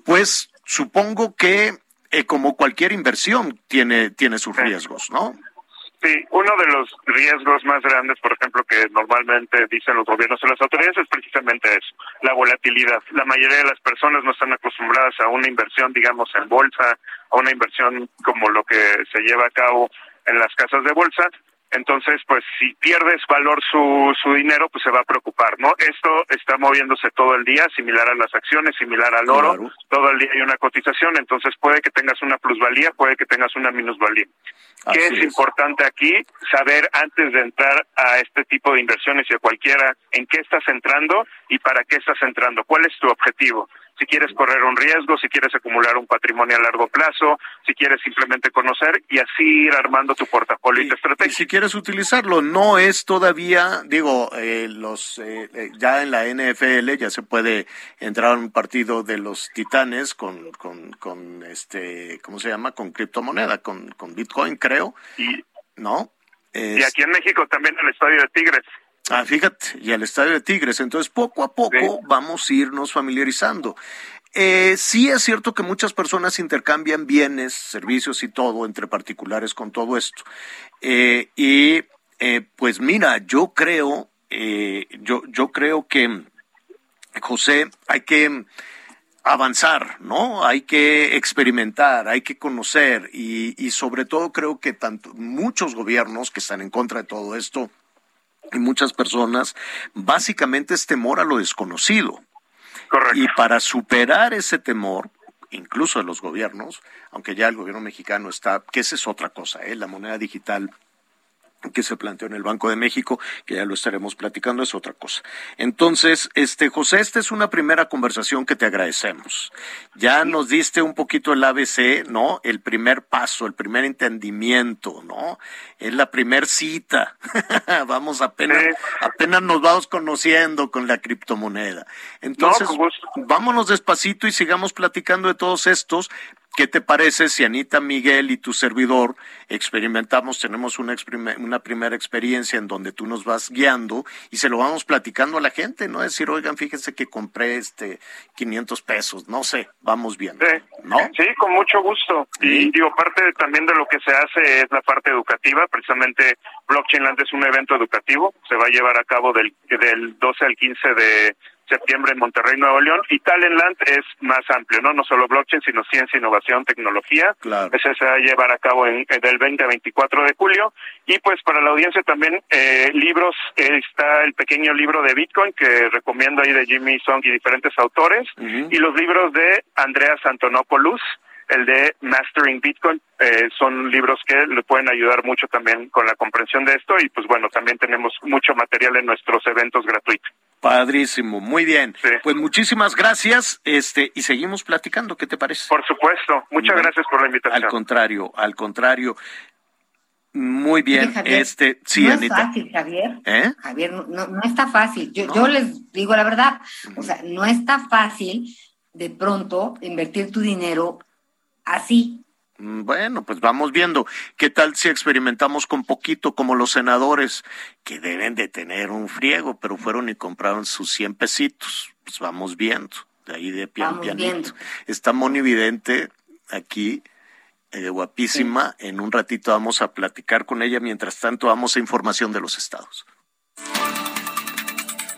Pues supongo que eh, como cualquier inversión tiene, tiene sus riesgos, ¿no?
Sí, uno de los riesgos más grandes, por ejemplo, que normalmente dicen los gobiernos o las autoridades es precisamente eso, la volatilidad. La mayoría de las personas no están acostumbradas a una inversión, digamos, en bolsa, a una inversión como lo que se lleva a cabo en las casas de bolsa. Entonces, pues si pierdes valor su, su dinero, pues se va a preocupar, ¿no? Esto está moviéndose todo el día, similar a las acciones, similar al oro,
Claro.
todo el día hay una cotización, entonces puede que tengas una plusvalía, puede que tengas una minusvalía.
Así
¿Qué es,
es.
importante aquí? Saber antes de entrar a este tipo de inversiones y a cualquiera en qué estás entrando y para qué estás entrando, cuál es tu objetivo. Si quieres correr un riesgo, si quieres acumular un patrimonio a largo plazo, si quieres simplemente conocer y así ir armando tu portafolio y, tu estrategia.
Y si quieres utilizarlo, no es todavía, digo, eh, los eh, eh, ya en la NFL ya se puede entrar a un partido de los Titanes con, con, con este, ¿cómo se llama? Con criptomoneda, con, con Bitcoin, creo.
Y,
¿No?
y aquí en México también el Estadio de Tigres.
Ah, fíjate, y al estadio de Tigres. Entonces, poco a poco vamos a irnos familiarizando. Eh, sí es cierto que muchas personas intercambian bienes, servicios y todo entre particulares con todo esto. Eh, y eh, pues mira, yo creo, yo, yo creo que, José, hay que avanzar, ¿no? Hay que experimentar, hay que conocer y, y sobre todo creo que tanto muchos gobiernos que están en contra de todo esto y muchas personas, básicamente es temor a lo desconocido.
Correcto.
Y para superar ese temor, incluso de los gobiernos, aunque ya el gobierno mexicano está, que esa es otra cosa, ¿eh? la moneda digital que se planteó en el Banco de México, que ya lo estaremos platicando, es otra cosa. Entonces, este José, esta es una primera conversación que te agradecemos. Ya nos diste un poquito el ABC, ¿no? El primer paso, el primer entendimiento, ¿no? Es la primer cita. (laughs) vamos apenas, apenas nos vamos conociendo con la criptomoneda. Entonces, vámonos despacito y sigamos platicando de todos estos, ¿Qué te parece si Anita Miguel y tu servidor experimentamos, tenemos una, una, primera experiencia en donde tú nos vas guiando y se lo vamos platicando a la gente, ¿no? Decir, oigan, fíjense que compré este 500 pesos, no sé, vamos viendo,
sí.
¿no?
Sí, con mucho gusto. Y digo, parte también de lo que se hace es la parte educativa, precisamente Blockchain Land es un evento educativo, se va a llevar a cabo del, del 12 al 15 de septiembre en Monterrey, Nuevo León, y Talentland es más amplio, ¿no? No solo blockchain, sino ciencia, innovación, tecnología.
Claro.
Ese se va a llevar a cabo en, del 20 a 24 de julio. Y pues para la audiencia también, eh, libros, eh, está el pequeño libro de Bitcoin que recomiendo ahí de Jimmy Song y diferentes autores, y los libros de Andrea Antonopoulos, el de Mastering Bitcoin, eh, son libros que le pueden ayudar mucho también con la comprensión de esto y pues bueno, también tenemos mucho material en nuestros eventos gratuitos.
Padrísimo, muy bien. Pues muchísimas gracias, este, y seguimos platicando, ¿qué te parece?
Por supuesto, muchas gracias por la invitación.
Al contrario, al contrario. Muy bien,
Javier,
este, sí,
no
Anita.
es fácil, Javier.
¿Eh?
Javier, no, no, no está fácil. Yo, yo les digo la verdad, o sea, no está fácil de pronto invertir tu dinero así.
Mm, Bueno, pues vamos viendo. ¿Qué tal si experimentamos con poquito como los senadores que deben de tener un friego, pero fueron y compraron sus 100 pesitos? Pues vamos viendo. De ahí de pian
Vamos
pianito.
viendo.
Está Moni Vidente aquí, eh, guapísima. En un ratito vamos a platicar con ella. Mientras tanto, vamos a información de los estados.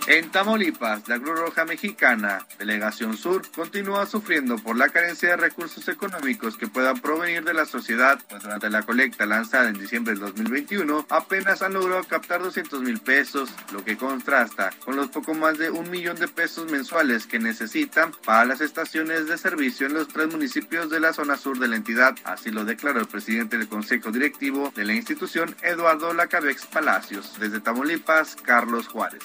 En Tamaulipas, la Cruz Roja Mexicana, Delegación Sur, continúa sufriendo por la carencia de recursos económicos que puedan provenir de la sociedad, pues durante la colecta lanzada en diciembre del 2021 apenas han logrado captar 200 mil pesos, lo que contrasta con los poco más de un millón de pesos mensuales que necesitan para las estaciones de servicio en los tres municipios de la zona sur de la entidad. Así lo declaró el presidente del Consejo Directivo de la institución, Eduardo Lacabex Palacios. Desde Tamaulipas, Carlos Juárez.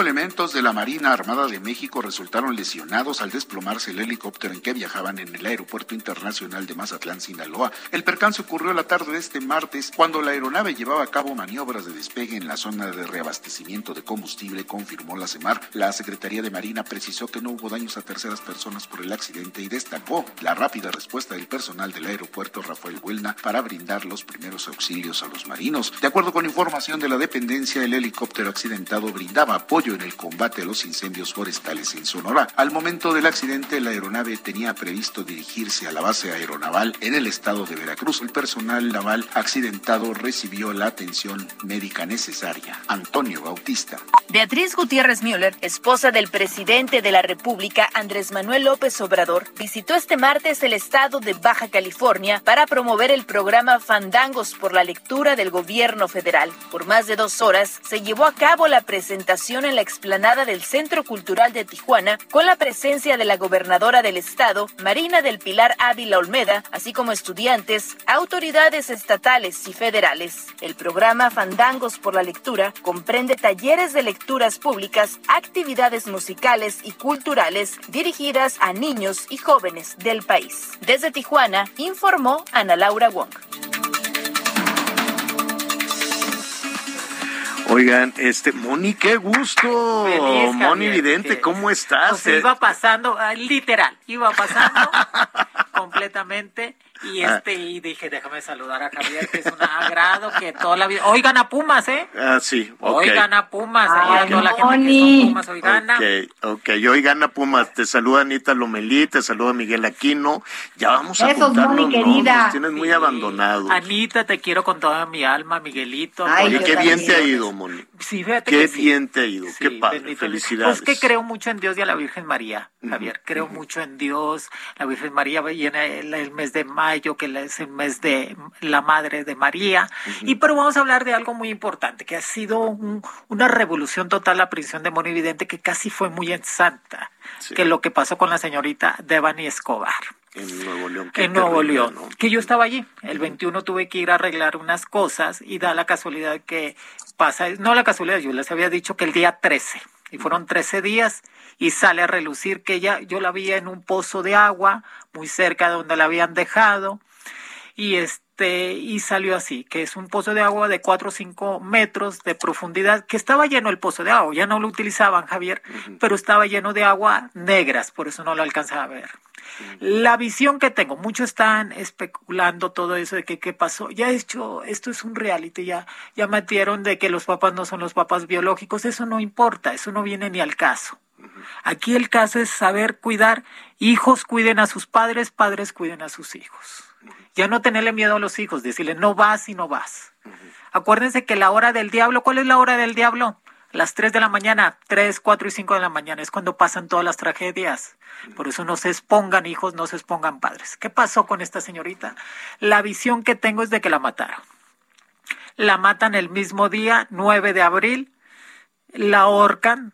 Elementos de la Marina Armada de México resultaron lesionados al desplomarse el helicóptero en que viajaban en el Aeropuerto Internacional de Mazatlán, Sinaloa. El percance ocurrió la tarde de este martes cuando la aeronave llevaba a cabo maniobras de despegue en la zona de reabastecimiento de combustible, confirmó la CEMAR. La Secretaría de Marina precisó que no hubo daños a terceras personas por el accidente y destacó la rápida respuesta del personal del aeropuerto Rafael Huelna para brindar los primeros auxilios a los marinos. De acuerdo con información de la dependencia, el helicóptero accidentado brindaba apoyo en el combate a los incendios forestales en Sonora. Al momento del accidente, la aeronave tenía previsto dirigirse a la base aeronaval en el estado de Veracruz. El personal naval accidentado recibió la atención médica necesaria. Antonio Bautista.
Beatriz Gutiérrez Müller, esposa del presidente de la República, Andrés Manuel López Obrador, visitó este martes el estado de Baja California para promover el programa Fandangos por la lectura del gobierno federal. Por más de dos horas se llevó a cabo la presentación en la la explanada del Centro Cultural de Tijuana con la presencia de la gobernadora del estado, Marina del Pilar Ávila Olmeda, así como estudiantes, autoridades estatales y federales. El programa Fandangos por la Lectura comprende talleres de lecturas públicas, actividades musicales y culturales dirigidas a niños y jóvenes del país. Desde Tijuana, informó Ana Laura Wong.
Oigan, este, Moni, qué gusto.
Feliz,
Moni Vidente, ¿cómo estás?
Iba pasando, ah, literal, iba pasando (laughs) completamente y
Ah.
este y dije, déjame saludar a Javier, que es un agrado que toda la vida. Hoy gana Pumas, ¿eh?
Ah, sí, ok.
Hoy gana Pumas, ahí
Ay,
toda la gente que
Moni.
son Pumas, hoy gana.
Ok, ok, hoy gana Pumas, te saluda Anita Lomelí, te saluda Miguel Aquino, ya vamos a
Moni,
¿no?
querida.
Nos tienes muy
Sí.
abandonados.
Anita, te quiero con toda mi alma, Miguelito.
Ay,
Oye, qué bien te ha ido, Moni.
Sí, fíjate
Qué
que sí.
bien te ha ido, qué padre, felicidades.
Pues que creo mucho en Dios y a la Virgen María, Javier. Creo mucho en Dios. La Virgen María viene el, el mes de mayo, que es el mes de la Madre de María. Y pero vamos a hablar de algo muy importante, que ha sido un- una revolución total la prisión de Moni Vidente, que casi fue muy en santa,
Sí.
que lo que pasó con la señorita Devani Escobar
En Nuevo León.
en Nuevo León,
¿no?
que yo estaba allí. El 21 tuve que ir a arreglar unas cosas y da la casualidad que pasa, no la casualidad, yo les había dicho que el día 13, y fueron 13 días, y sale a relucir que ella, yo la vi en un pozo de agua, muy cerca de donde la habían dejado, y este, y salió así, que es un pozo de agua de 4 o 5 metros de profundidad, que estaba lleno el pozo de agua, ya no lo utilizaban, Javier, pero estaba lleno de agua negras, por eso no lo alcanzaba a ver. La visión que tengo, muchos están especulando todo eso de que qué pasó. Ya he hecho, esto es un reality, ya, ya metieron de que los papás no son los papás biológicos, eso no importa, eso no viene ni al caso. Aquí el caso es saber cuidar, hijos cuiden a sus padres, padres cuiden a sus hijos. Ya no tenerle miedo a los hijos, decirle no vas y no vas. Acuérdense que la hora del diablo, ¿cuál es la hora del diablo? Las 3 de la mañana, 3, 4 y 5 de la mañana es cuando pasan todas las tragedias. Por eso no se expongan hijos, no se expongan padres. ¿Qué pasó con esta señorita? La visión que tengo es de que la mataron. La matan el mismo día, 9 de abril, la ahorcan,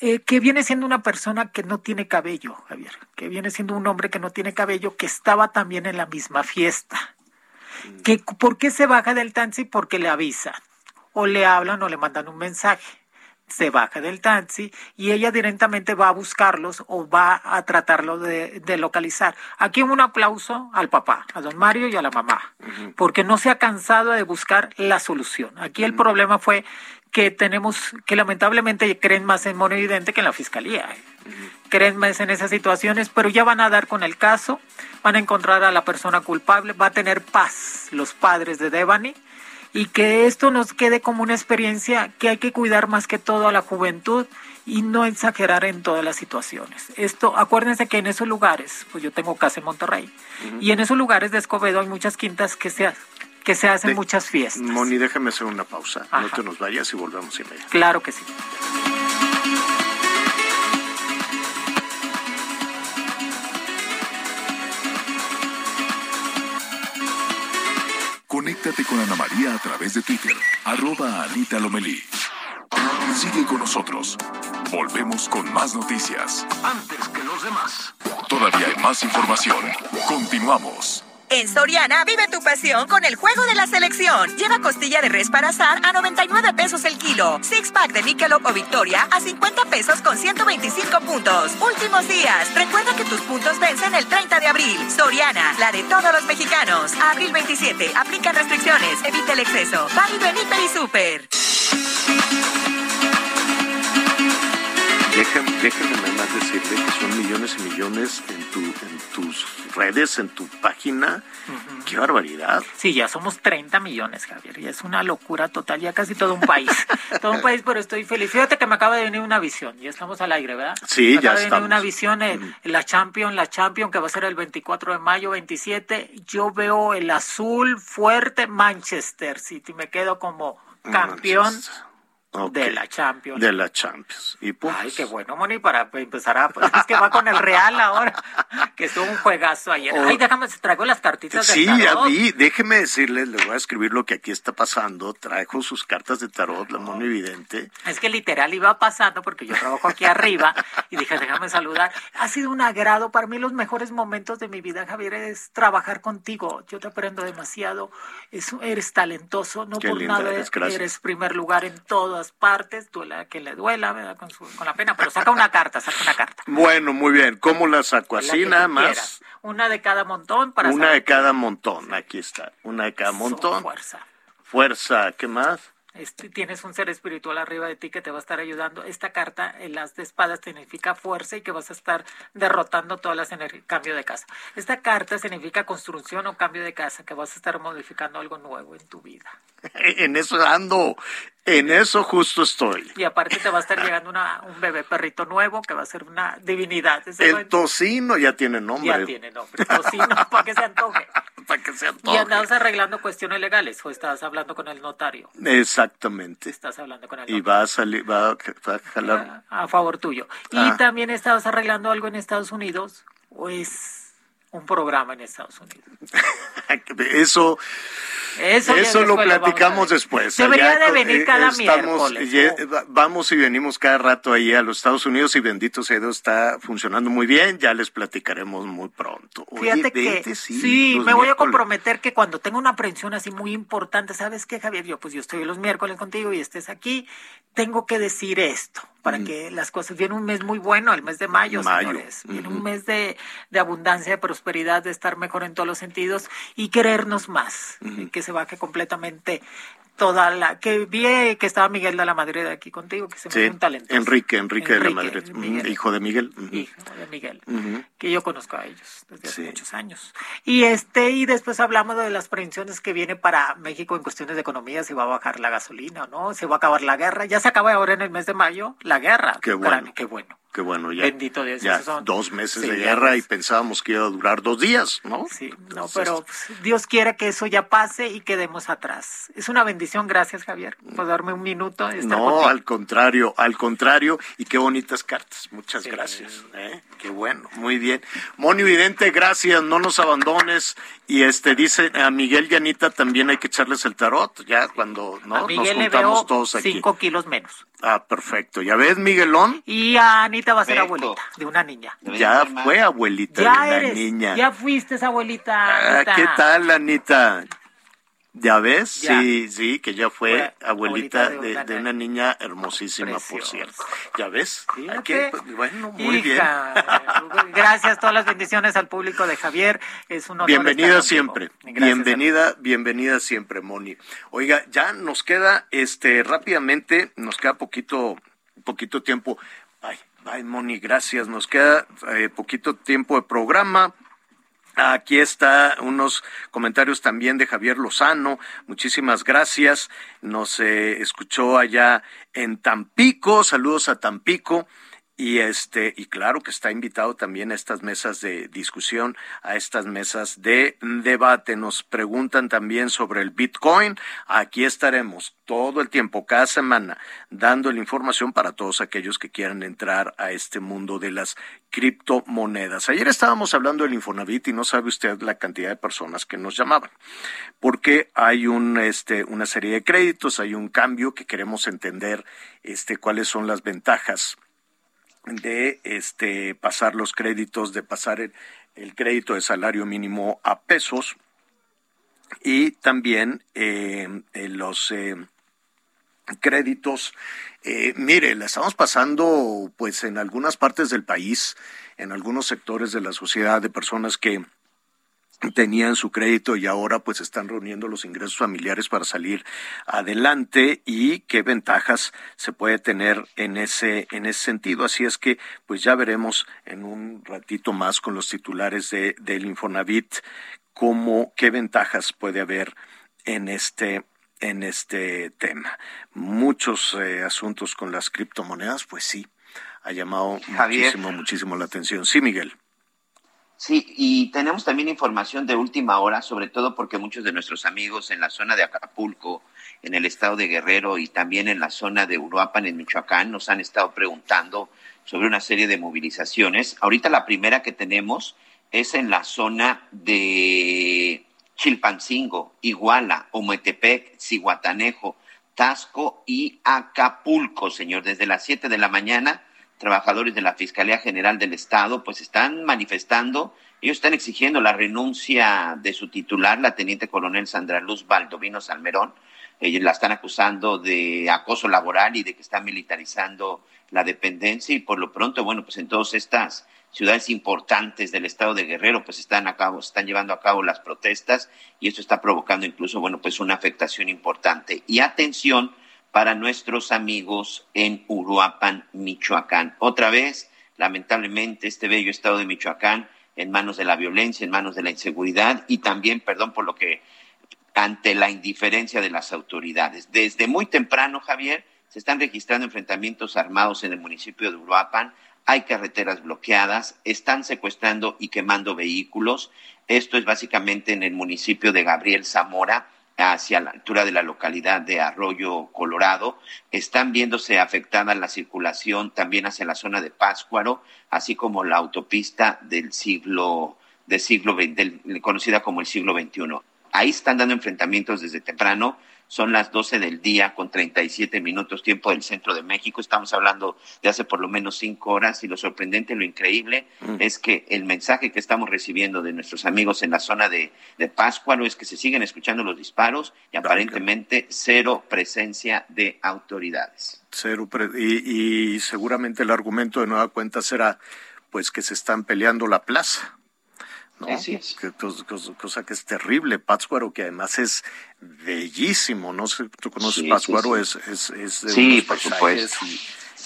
eh, que viene siendo una persona que no tiene cabello, Javier, que viene siendo un hombre que no tiene cabello, que estaba también en la misma fiesta. Que, ¿Por qué se baja del taxi? Porque le avisan, o le hablan o le mandan un mensaje. Se baja del taxi y ella directamente va a buscarlos o va a tratarlo de, de localizar. Aquí un aplauso al papá, a don Mario y a la mamá, porque no se ha cansado de buscar la solución. Aquí el problema fue que tenemos, que lamentablemente creen más en Mono Evidente que en la fiscalía. Creen más en esas situaciones, pero ya van a dar con el caso, van a encontrar a la persona culpable, va a tener paz los padres de Devani y que esto nos quede como una experiencia que hay que cuidar más que todo a la juventud y no exagerar en todas las situaciones. Esto, acuérdense que en esos lugares, pues yo tengo casa en Monterrey, y en esos lugares de Escobedo hay muchas quintas que se, que se hacen
De-
muchas fiestas.
Moni, déjame hacer una pausa. No te nos vayas y volvemos inmediatamente.
Claro que sí.
Conéctate con Ana María a través de Twitter, arroba Anita Lomelí. Sigue con nosotros. Volvemos con más noticias.
Antes que los demás.
Todavía hay más información. Continuamos.
En Soriana vive tu pasión con el juego de la selección. Lleva costilla de res para asar a 99 pesos el kilo. Six pack de Michelob o Victoria a 50 pesos con 125 puntos. Últimos días. Recuerda que tus puntos vencen el 30 de abril. Soriana, la de todos los mexicanos. Abril 27. Aplica restricciones. Evita el exceso. Válido en y Super.
Déjame, déjame nada más decirle que son millones y millones en, tu, en tus redes, en tu página. ¡Qué barbaridad!
Sí, ya somos 30 millones, Javier. Ya es una locura total, ya casi todo un país. (laughs) todo un país, pero estoy feliz. Fíjate que me acaba de venir una visión. Ya estamos al aire, ¿verdad?
Sí,
me
ya
acaba de venir una visión en la Champion, la Champion, que va a ser el 24 de mayo, 27. Yo veo el azul fuerte Manchester City. Me quedo como campeón. De la Champions.
De la Champions. Y pues,
Ay, qué bueno, Moni, para empezar a... Pues, es que va con el Real ahora, que estuvo un juegazo ayer.
Oh.
Ay, déjame, traigo las cartitas
Sí,
del
ya
tarot.
vi. Déjeme decirles, les voy a escribir lo que aquí está pasando. Trajo sus cartas de tarot, la mono evidente.
Es que literal iba pasando porque yo trabajo aquí arriba y dije, déjame saludar. Ha sido un agrado para mí los mejores momentos de mi vida, Javier, es trabajar contigo. Yo te aprendo demasiado. Es, eres talentoso, no
Qué
por nada
eres,
eres primer lugar en todas partes. Duela que le duela, ¿verdad? Con, su- con la pena, pero saca una carta, saca una carta.
Bueno, muy bien. ¿Cómo la saco? Así nada más.
Una de cada montón para
Una
saber
de cada montón. Aquí está. Una de cada montón.
fuerza.
Fuerza. ¿Qué más?
Este, tienes un ser espiritual arriba de ti que te va a estar ayudando. Esta carta, el las de espadas, significa fuerza y que vas a estar derrotando todas las energías. Cambio de casa. Esta carta significa construcción o cambio de casa, que vas a estar modificando algo nuevo en tu vida. (laughs)
En eso ando. En eso justo estoy.
Y aparte te va a estar llegando una, un bebé perrito nuevo que va a ser una divinidad.
El tocino ya tiene nombre.
ya tiene nombre. Tocino, (laughs) para que se antoje. (laughs)
Para que se
Y
antoje.
andabas arreglando cuestiones legales o estabas hablando con el notario.
Exactamente.
Estás hablando con el
Y va a salir, va a, va a jalar.
a favor tuyo. Y
Ah.
también estabas arreglando algo en Estados Unidos o es un programa en Estados Unidos. (laughs)
Eso,
Eso,
lo platicamos después.
Debería
Allá
de venir
eh,
cada
estamos,
miércoles,
va- Vamos y venimos cada rato ahí a los Estados Unidos y bendito sea Dios, está funcionando muy bien. Ya les platicaremos muy pronto. Oye,
Fíjate que sí, me voy a comprometer que cuando tenga una aprehensión así muy importante, ¿sabes qué, Javier? Yo pues yo estoy los miércoles contigo y estés aquí, tengo que decir esto para que las cosas viene un mes muy bueno, el mes de mayo.
Mayo,
señores. Viene un mes de, de abundancia, de prosperidad, de estar mejor en todos los sentidos y querernos más, que se baje completamente toda la que vi que estaba Miguel de la Madrid aquí contigo, que se me
Sí,
un talento.
Enrique, Enrique, de la Madrid,
Miguel.
hijo de Miguel.
Hijo de Miguel
Ujú.
que yo conozco a ellos desde hace muchos años. Y este y después hablamos de las prevenciones que viene para México en cuestiones de economía, si va a bajar la gasolina o no, se va a acabar la guerra. Ya se acaba ahora en el mes de mayo la guerra.
Qué
Ucrania.
bueno.
Qué bueno.
Qué bueno, ya.
Bendito Dios,
Ya
son-
dos meses
Sí,
de guerra y pensábamos que iba a durar dos días, ¿no?
Sí, no, pero pues, Dios quiera que eso ya pase y quedemos atrás. Es una bendición, gracias Javier, por darme un minuto. de estar
No,
contigo.
al contrario, al contrario, y qué bonitas cartas. Muchas gracias. ¿eh? Qué bueno, muy bien. Moni Vidente, gracias, no nos abandones. Y este dice a Miguel y Anita también hay que echarles el tarot, ya cuando no
a
nos
le
juntamos
veo
todos aquí.
cinco kilos menos.
Ah, perfecto. Ya ves, Miguelón,
Y a Anita va a ser abuelita de una niña.
ya fue abuelita
Ya
de una
eres,
niña.
ya fuiste esa abuelita.
Ah,
Anita.
¿Qué tal, Anita? ¿Ya ves?
Ya.
Sí, sí, que ya fue abuelita
abuelita de
de,
una
de una niña hermosísima, por cierto. ¿Ya ves?
Fíjate.
Aquí, pues, bueno, muy
Hija, Gracias, todas las bendiciones al público de Javier. Es un honor
Bienvenida
estar
siempre.
Gracias,
bienvenida, bienvenida siempre, Moni. Oiga, ya nos queda, este, rápidamente, nos queda poquito, poquito tiempo. Ay, Moni, gracias. Nos queda eh, poquito tiempo de programa. Aquí está unos comentarios también de Javier Lozano. Muchísimas gracias. Nos eh, escuchó allá en Tampico. Saludos a Tampico. Y este, y claro que está invitado también a estas mesas de discusión, a estas mesas de debate. Nos preguntan también sobre el Bitcoin. Aquí estaremos todo el tiempo, cada semana, dando la información para todos aquellos que quieran entrar a este mundo de las criptomonedas. Ayer estábamos hablando del Infonavit y no sabe usted la cantidad de personas que nos llamaban, porque hay un, este, una serie de créditos, hay un cambio que queremos entender, este, cuáles son las ventajas de este pasar los créditos, de pasar el, el crédito de salario mínimo a pesos y también eh, eh, los eh, créditos. Eh, mire, la estamos pasando pues en algunas partes del país, en algunos sectores de la sociedad de personas que tenían su crédito y ahora pues están reuniendo los ingresos familiares para salir adelante y qué ventajas se puede tener en ese en ese sentido. Así es que pues ya veremos en un ratito más con los titulares de del Infonavit cómo qué ventajas puede haber en este en este tema. Muchos eh, asuntos con las criptomonedas pues sí ha llamado
Javier.
muchísimo muchísimo la atención. Sí Miguel
Sí, y tenemos también información de última hora, sobre todo porque muchos de nuestros amigos en la zona de Acapulco, en el estado de Guerrero y también en la zona de Uruapan, en Michoacán, nos han estado preguntando sobre una serie de movilizaciones. Ahorita la primera que tenemos es en la zona de Chilpancingo, Iguala, Ometepec, Cihuatanejo, Tasco y Acapulco, señor. Desde las siete de la mañana, trabajadores de la Fiscalía General del Estado, pues están manifestando, ellos están exigiendo la renuncia de su titular, la teniente coronel Sandra Luz Baldovino Salmerón. Ellos la están acusando de acoso laboral y de que está militarizando la dependencia y por lo pronto, bueno, pues en todas estas ciudades importantes del estado de Guerrero pues están a cabo, están llevando a cabo las protestas y esto está provocando incluso, bueno, pues una afectación importante. Y atención para nuestros amigos en Uruapan, Michoacán. Otra vez, lamentablemente, este bello estado de Michoacán en manos de la violencia, en manos de la inseguridad y también, perdón por lo que, ante la indiferencia de las autoridades. Desde muy temprano, Javier, se están registrando enfrentamientos armados en el municipio de Uruapan hay carreteras bloqueadas, están secuestrando y quemando vehículos. Esto es básicamente en el municipio de Gabriel Zamora, hacia la altura de la localidad de Arroyo Colorado. Están viéndose afectada la circulación también hacia la zona de Páscuaro, así como la autopista del siglo, del siglo conocida como el siglo XXI. Ahí están dando enfrentamientos desde temprano son las 12 del día con 37 minutos tiempo del centro de México. Estamos hablando de hace por lo menos cinco horas y lo sorprendente, lo increíble mm. es que el mensaje que estamos recibiendo de nuestros amigos en la zona de, de Páscuaro es que se siguen escuchando los disparos y aparentemente cero presencia de autoridades.
Cero y, y seguramente el argumento de nueva cuenta será pues que se están peleando la plaza. ¿No? cosa, que es terrible. Pátzcuaro, que además es bellísimo, no sé, tú conoces Pátzcuaro, es, es, es de
sí, por supuesto.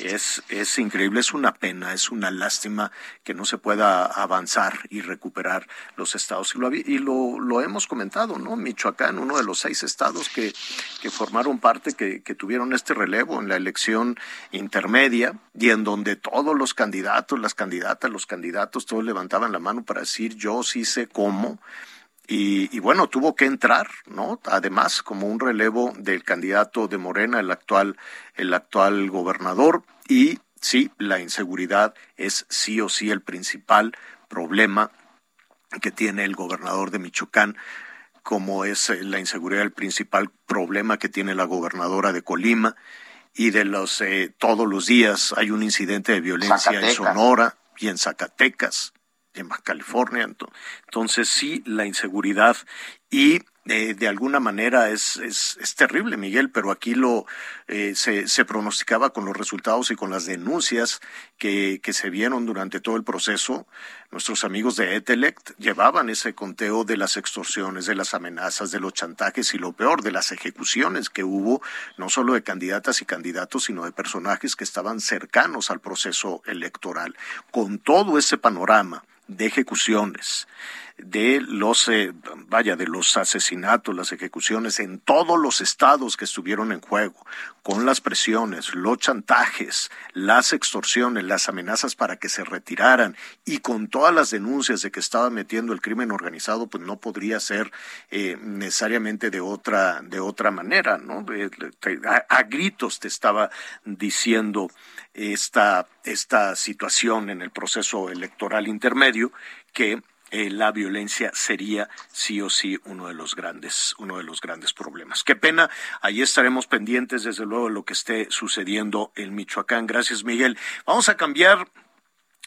Es, es increíble, es una pena, es una lástima que no se pueda avanzar y recuperar los estados. Y lo, y lo, lo hemos comentado, ¿no? Michoacán, uno de los seis estados que, que formaron parte, que, que tuvieron este relevo en la elección intermedia y en donde todos los candidatos, las candidatas, los candidatos, todos levantaban la mano para decir yo sí sé cómo y, bueno, tuvo que entrar, ¿no? Además, como un relevo del candidato de Morena, el actual, el actual gobernador. Y sí, la inseguridad es sí o sí el principal problema que tiene el gobernador de Michoacán, como es eh, la inseguridad el principal problema que tiene la gobernadora de Colima. Y de los eh, todos los días hay un incidente de violencia en Sonora y en Zacatecas en Baja California. Entonces sí, la inseguridad y eh, de alguna manera es, es, es, terrible, Miguel, pero aquí lo eh, se, se, pronosticaba con los resultados y con las denuncias que, que, se vieron durante todo el proceso. Nuestros amigos de Etelect llevaban ese conteo de las extorsiones, de las amenazas, de los chantajes y lo peor, de las ejecuciones que hubo, no solo de candidatas y candidatos, sino de personajes que estaban cercanos al proceso electoral. Con todo ese panorama de ejecuciones, de los, eh, vaya, de los asesinatos, las ejecuciones en todos los estados que estuvieron en juego, con las presiones, los chantajes, las extorsiones, las amenazas para que se retiraran y con todas las denuncias de que estaba metiendo el crimen organizado, pues no podría ser eh, necesariamente de otra, de otra manera, ¿no? A, a gritos te estaba diciendo esta, esta situación en el proceso electoral intermedio que eh, la violencia sería sí o sí uno de los grandes, uno de los grandes problemas. Qué pena, ahí estaremos pendientes desde luego de lo que esté sucediendo en Michoacán. Gracias, Miguel. Vamos a cambiar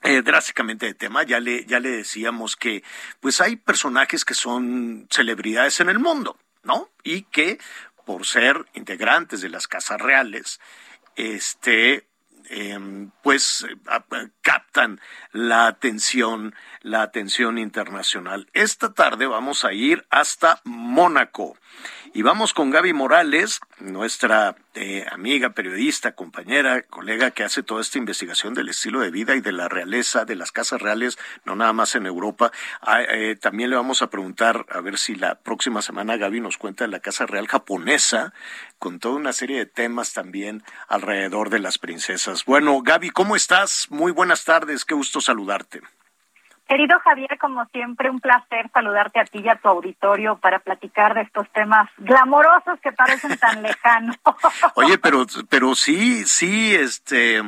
eh, drásticamente de tema. Ya le, ya le decíamos que pues hay personajes que son celebridades en el mundo, ¿no? Y que por ser integrantes de las casas reales, este, Em, pues captan la atención, la atención internacional. Esta tarde vamos a ir hasta Mónaco y vamos con Gaby Morales, nuestra eh, amiga, periodista, compañera, colega que hace toda esta investigación del estilo de vida y de la realeza, de las casas reales, no nada más en Europa. Ah, eh, también le vamos a preguntar a ver si la próxima semana Gaby nos cuenta de la Casa Real japonesa, con toda una serie de temas también alrededor de las princesas. Bueno, Gaby, ¿cómo estás? Muy buenas tardes, qué gusto saludarte.
Querido Javier, como siempre, un placer saludarte a ti y a tu auditorio para platicar de estos temas glamorosos que parecen tan (laughs) lejanos.
Oye, pero, pero sí, sí, este,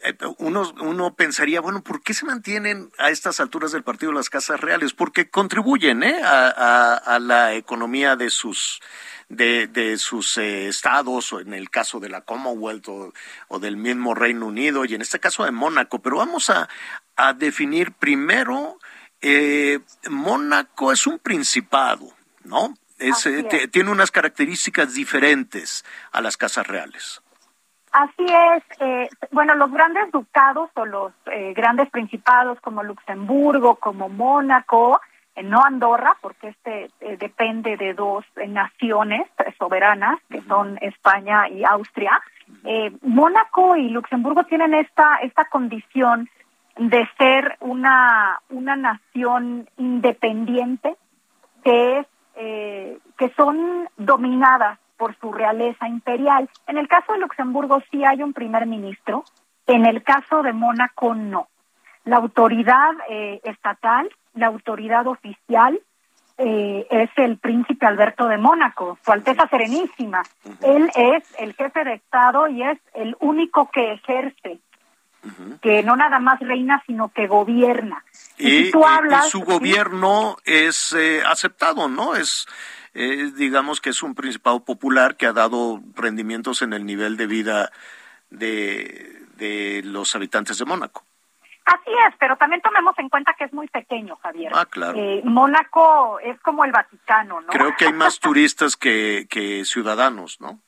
eh, uno, uno pensaría, bueno, ¿por qué se mantienen a estas alturas del partido las casas reales? Porque contribuyen ¿eh? a, la economía de sus de, de sus eh, estados, o en el caso de la Commonwealth o, del mismo Reino Unido, y en este caso de Mónaco. Pero vamos a, a definir primero, eh, Mónaco es un principado, ¿no? Es, eh, tiene unas características diferentes a las casas reales.
Así es. Eh, bueno, los grandes ducados o los eh, grandes principados como Luxemburgo, como Mónaco, no Andorra, porque este eh, depende de dos eh, naciones soberanas, que son España y Austria. Eh, Mónaco y Luxemburgo tienen esta, esta condición de ser una, una nación independiente que es que son dominadas por su realeza imperial. En el caso de Luxemburgo sí hay un primer ministro, en el caso de Mónaco no. La autoridad estatal la autoridad oficial eh, es el príncipe Alberto de Mónaco, Su Alteza Serenísima. Él es el jefe de Estado y es el único que ejerce, que no nada más reina, sino que gobierna.
Y, tú hablas, su gobierno es eh, aceptado, ¿no? Es, digamos que es un principado popular que ha dado rendimientos en el nivel de vida de, de los habitantes de Mónaco.
Así es, pero también tomemos en cuenta que es muy pequeño, Javier.
Ah, claro.
Eh, Mónaco es como el Vaticano, ¿no?
Creo que hay (laughs) más turistas que, que ciudadanos, ¿no?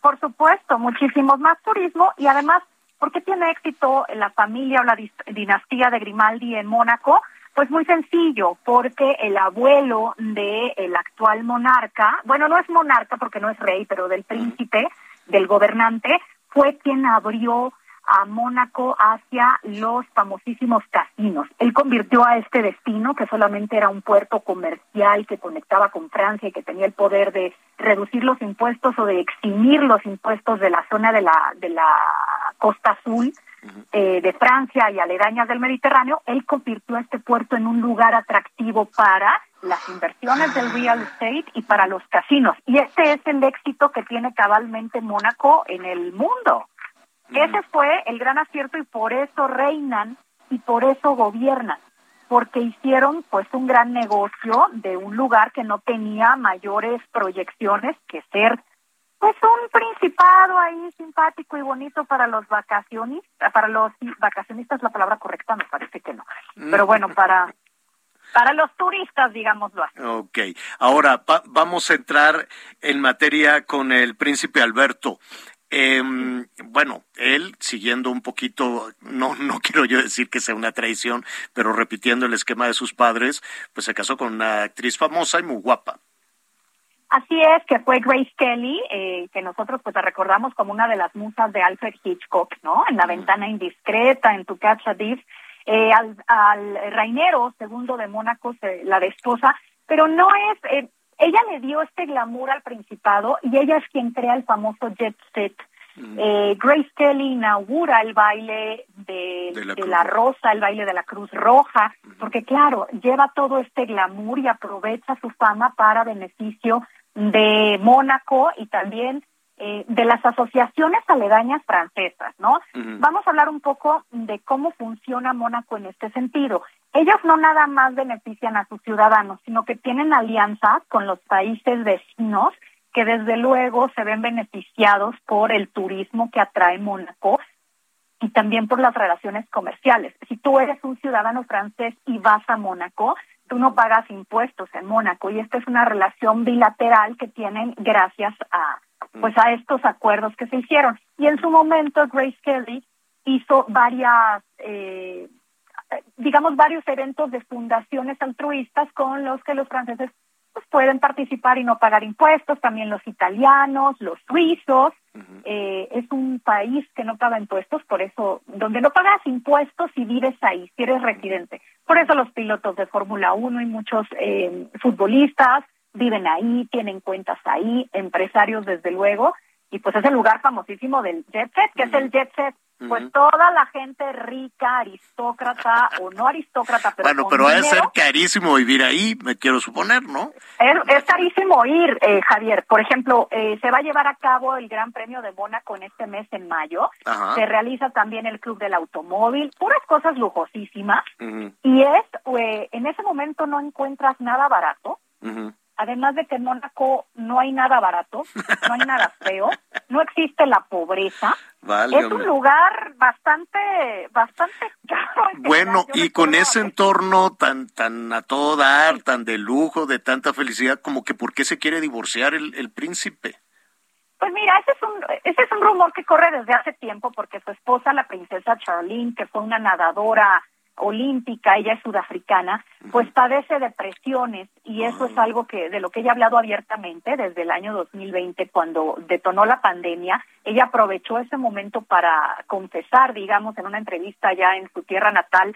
Por supuesto, muchísimos más turismo y además, ¿por qué tiene éxito la familia o la dinastía de Grimaldi en Mónaco? Pues muy sencillo, porque el abuelo del el actual monarca, bueno, no es monarca porque no es rey, pero del príncipe, del gobernante, fue quien abrió a Mónaco hacia los famosísimos casinos. Él convirtió a este destino, que solamente era un puerto comercial que conectaba con Francia y que tenía el poder de reducir los impuestos o de eximir los impuestos de la zona de la, de la costa azul eh, de Francia y aledañas del Mediterráneo, él convirtió a este puerto en un lugar atractivo para las inversiones del real estate y para los casinos. Y este es el éxito que tiene cabalmente Mónaco en el mundo. Ese fue el gran acierto y por eso reinan y por eso gobiernan, porque hicieron pues un gran negocio de un lugar que no tenía mayores proyecciones que ser pues un principado ahí simpático y bonito para los vacacionistas, para los vacacionistas la palabra correcta me parece que no, pero bueno, para para los turistas, digámoslo así.
Ok, ahora vamos a entrar en materia con el príncipe Alberto. Eh, bueno, él, siguiendo un poquito, no, no (laughs) quiero yo decir que sea una traición, pero repitiendo el esquema de sus padres, pues se casó con una actriz famosa y muy guapa.
Así es, que fue Grace Kelly, eh, que nosotros pues la recordamos como una de las musas de Alfred Hitchcock, ¿no? En La Ventana Indiscreta, en Tu Catch a eh, al, al reinero segundo de Mónaco, la de esposa, pero no es, eh, ella le dio este glamour al principado y ella es quien crea el famoso jet set. Mm. Eh, Grace Kelly inaugura el baile de, la, rosa, el baile de la Cruz Roja, porque claro, lleva todo este glamour y aprovecha su fama para beneficio de Mónaco y también eh, de las asociaciones aledañas francesas, ¿no? Vamos a hablar un poco de cómo funciona Mónaco en este sentido. Ellos no nada más benefician a sus ciudadanos, sino que tienen alianzas con los países vecinos que desde luego se ven beneficiados por el turismo que atrae Mónaco y también por las relaciones comerciales. Si tú eres un ciudadano francés y vas a Mónaco, tú no pagas impuestos en Mónaco y esta es una relación bilateral que tienen gracias a pues a estos acuerdos que se hicieron. Y en su momento Grace Kelly hizo varias eh, digamos, varios eventos de fundaciones altruistas con los que los franceses pues, pueden participar y no pagar impuestos, también los italianos, los suizos. eh, es un país que no paga impuestos, por eso, donde no pagas impuestos y vives ahí, si eres residente. Por eso los pilotos de Fórmula 1 y muchos eh, futbolistas viven ahí, tienen cuentas ahí, empresarios desde luego, y pues es el lugar famosísimo del jet set, que es el jet set pues toda la gente rica, aristócrata o no aristócrata, pero
Bueno,
con
pero ha de ser carísimo vivir ahí, me quiero suponer, ¿no?
Es, es carísimo ir, eh, Javier. Por ejemplo, eh, se va a llevar a cabo el Gran Premio de Mónaco en este mes en mayo. Se realiza también el Club del Automóvil, puras cosas lujosísimas. Y es, eh, en ese momento no encuentras nada barato. Además de que en Mónaco no hay nada barato, no hay nada feo, no existe la pobreza.
Válgame.
Es un lugar bastante, bastante caro. en (laughs)
Bueno, y con ese entorno tan tan a todo dar, tan de lujo, de tanta felicidad, como que ¿por qué se quiere divorciar el, el príncipe?
Pues mira, ese es, un, ese es un rumor que corre desde hace tiempo porque su esposa, la princesa Charlene, que fue una nadadora olímpica, ella es sudafricana, pues padece depresiones y eso es algo que de lo que ella ha hablado abiertamente desde el año 2020 cuando detonó la pandemia. Ella aprovechó ese momento para confesar, digamos, en una entrevista ya en su tierra natal,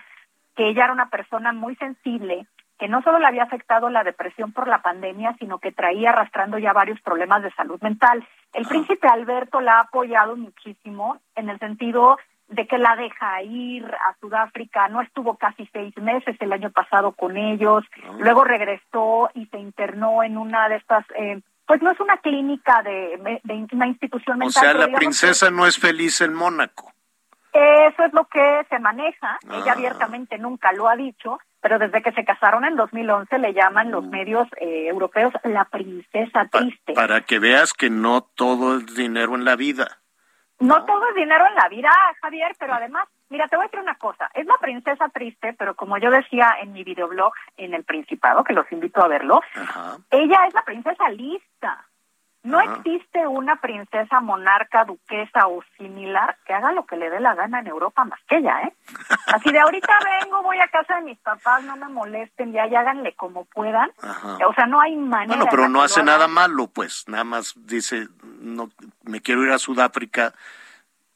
que ella era una persona muy sensible, que no solo le había afectado la depresión por la pandemia, sino que traía arrastrando ya varios problemas de salud mental. El príncipe Alberto la ha apoyado muchísimo en el sentido de que la deja ir a Sudáfrica, no estuvo casi seis meses el año pasado con ellos, luego regresó y se internó en una de estas, eh, pues no es una clínica de, de una institución
O
mental.
sea,
pero
la
que-
princesa no es feliz en Mónaco.
eso es lo que se maneja.
Ah.
Ella abiertamente nunca lo ha dicho, pero desde que se casaron en 2011 le llaman los medios eh, europeos la princesa triste.
Para que veas que no todo es dinero en la vida.
No todo es dinero en la vida, Javier, pero además, mira, te voy a decir una cosa. Es la princesa triste, pero como yo decía en mi videoblog en El Principado, que los invito a verlo, ella es la princesa lista. No
Ajá.
existe una princesa monarca, duquesa o similar que haga lo que le dé la gana en Europa más que ella, ¿eh? (laughs) Así de ahorita vengo, voy a casa de mis papás, no me molesten, ya, ya háganle como puedan.
Ajá.
O sea, no hay manera.
Bueno, pero no hace nada malo, pues. Nada más dice, no, me quiero ir a Sudáfrica.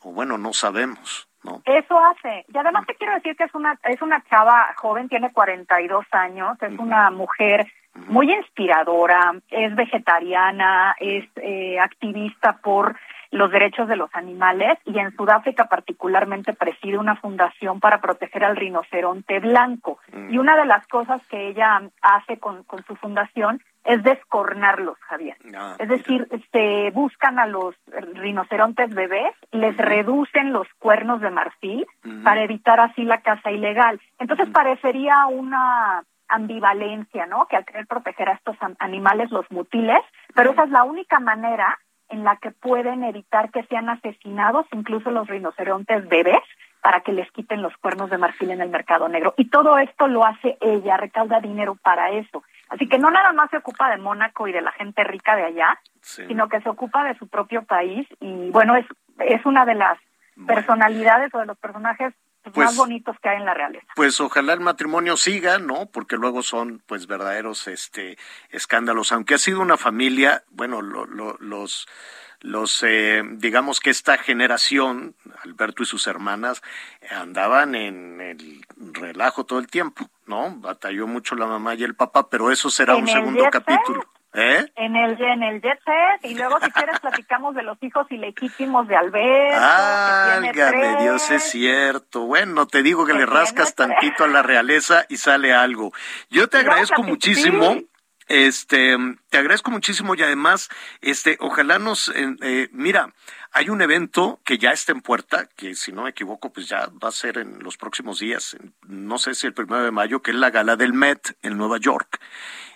O bueno, no sabemos, ¿no?
Eso hace. Y además te quiero decir que es una es una chava joven, tiene 42 años, es una mujer muy inspiradora, es vegetariana, es eh, activista por los derechos de los animales y en Sudáfrica particularmente preside una fundación para proteger al rinoceronte blanco. Y una de las cosas que ella hace con, con su fundación es descornarlos, Javier.
Ah,
Es decir, se buscan a los rinocerontes bebés, les reducen los cuernos de marfil para evitar así la caza ilegal. Entonces parecería una ambivalencia, ¿no? Que al querer proteger a estos animales los mutiles, pero esa es la única manera en la que pueden evitar que sean asesinados incluso los rinocerontes bebés para que les quiten los cuernos de marfil en el mercado negro. Y todo esto lo hace ella, recauda dinero para eso. Así que no nada más se ocupa de Mónaco y de la gente rica de allá,
Sí.
sino que se ocupa de su propio país y bueno, es, es una de las personalidades o de los personajes pues, más bonitos que hay en la realeza.
Pues ojalá el matrimonio siga, ¿no? Porque luego son, pues, verdaderos, este, escándalos. Aunque ha sido una familia, bueno, lo- lo- los, los, eh, digamos que esta generación, Alberto y sus hermanas, andaban en el relajo todo el tiempo, ¿no? Batalló mucho la mamá y el papá, pero eso será un segundo
set.
capítulo. ¿Eh?
En el, en el jet set, y luego si quieres platicamos de los hijos ilegítimos de Alberto, tres.
Dios, es cierto. Bueno, te digo que
Que
le rascas tantito a la realeza y sale algo. Yo te agradezco muchísimo. Este, te agradezco muchísimo y además, este, ojalá nos, eh, eh, mira, hay un evento que ya está en puerta, que si no me equivoco, pues ya va a ser en los próximos días, en- no sé si el primero de mayo, que es la gala del Met en Nueva York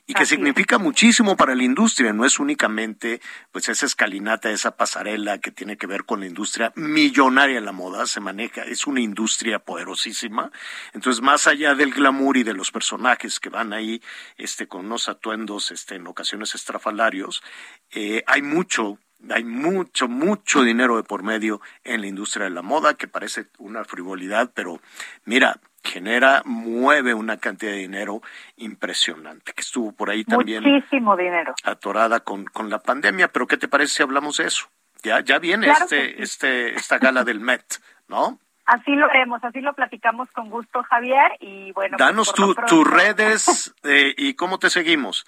y que
Así es.
significa muchísimo para la industria, no es únicamente pues esa escalinata, esa pasarela que tiene que ver con la industria millonaria en la moda, se maneja, es una industria poderosísima. Entonces, más allá del glamour y de los personajes que van ahí este con unos atuendos este en ocasiones estrafalarios, eh, hay mucho hay mucho, mucho dinero de por medio en la industria de la moda, que parece una frivolidad, pero mira, genera, mueve una cantidad de dinero impresionante, que estuvo por ahí también
Muchísimo dinero.
atorada con, con la pandemia, pero ¿qué te parece si hablamos de eso? Ya, ya viene
Claro
este,
sí.
este, esta gala del Met, ¿no?
Así lo haremos, así lo platicamos con gusto, Javier, y bueno. pues,
Danos
lo
tus redes eh, y cómo te seguimos.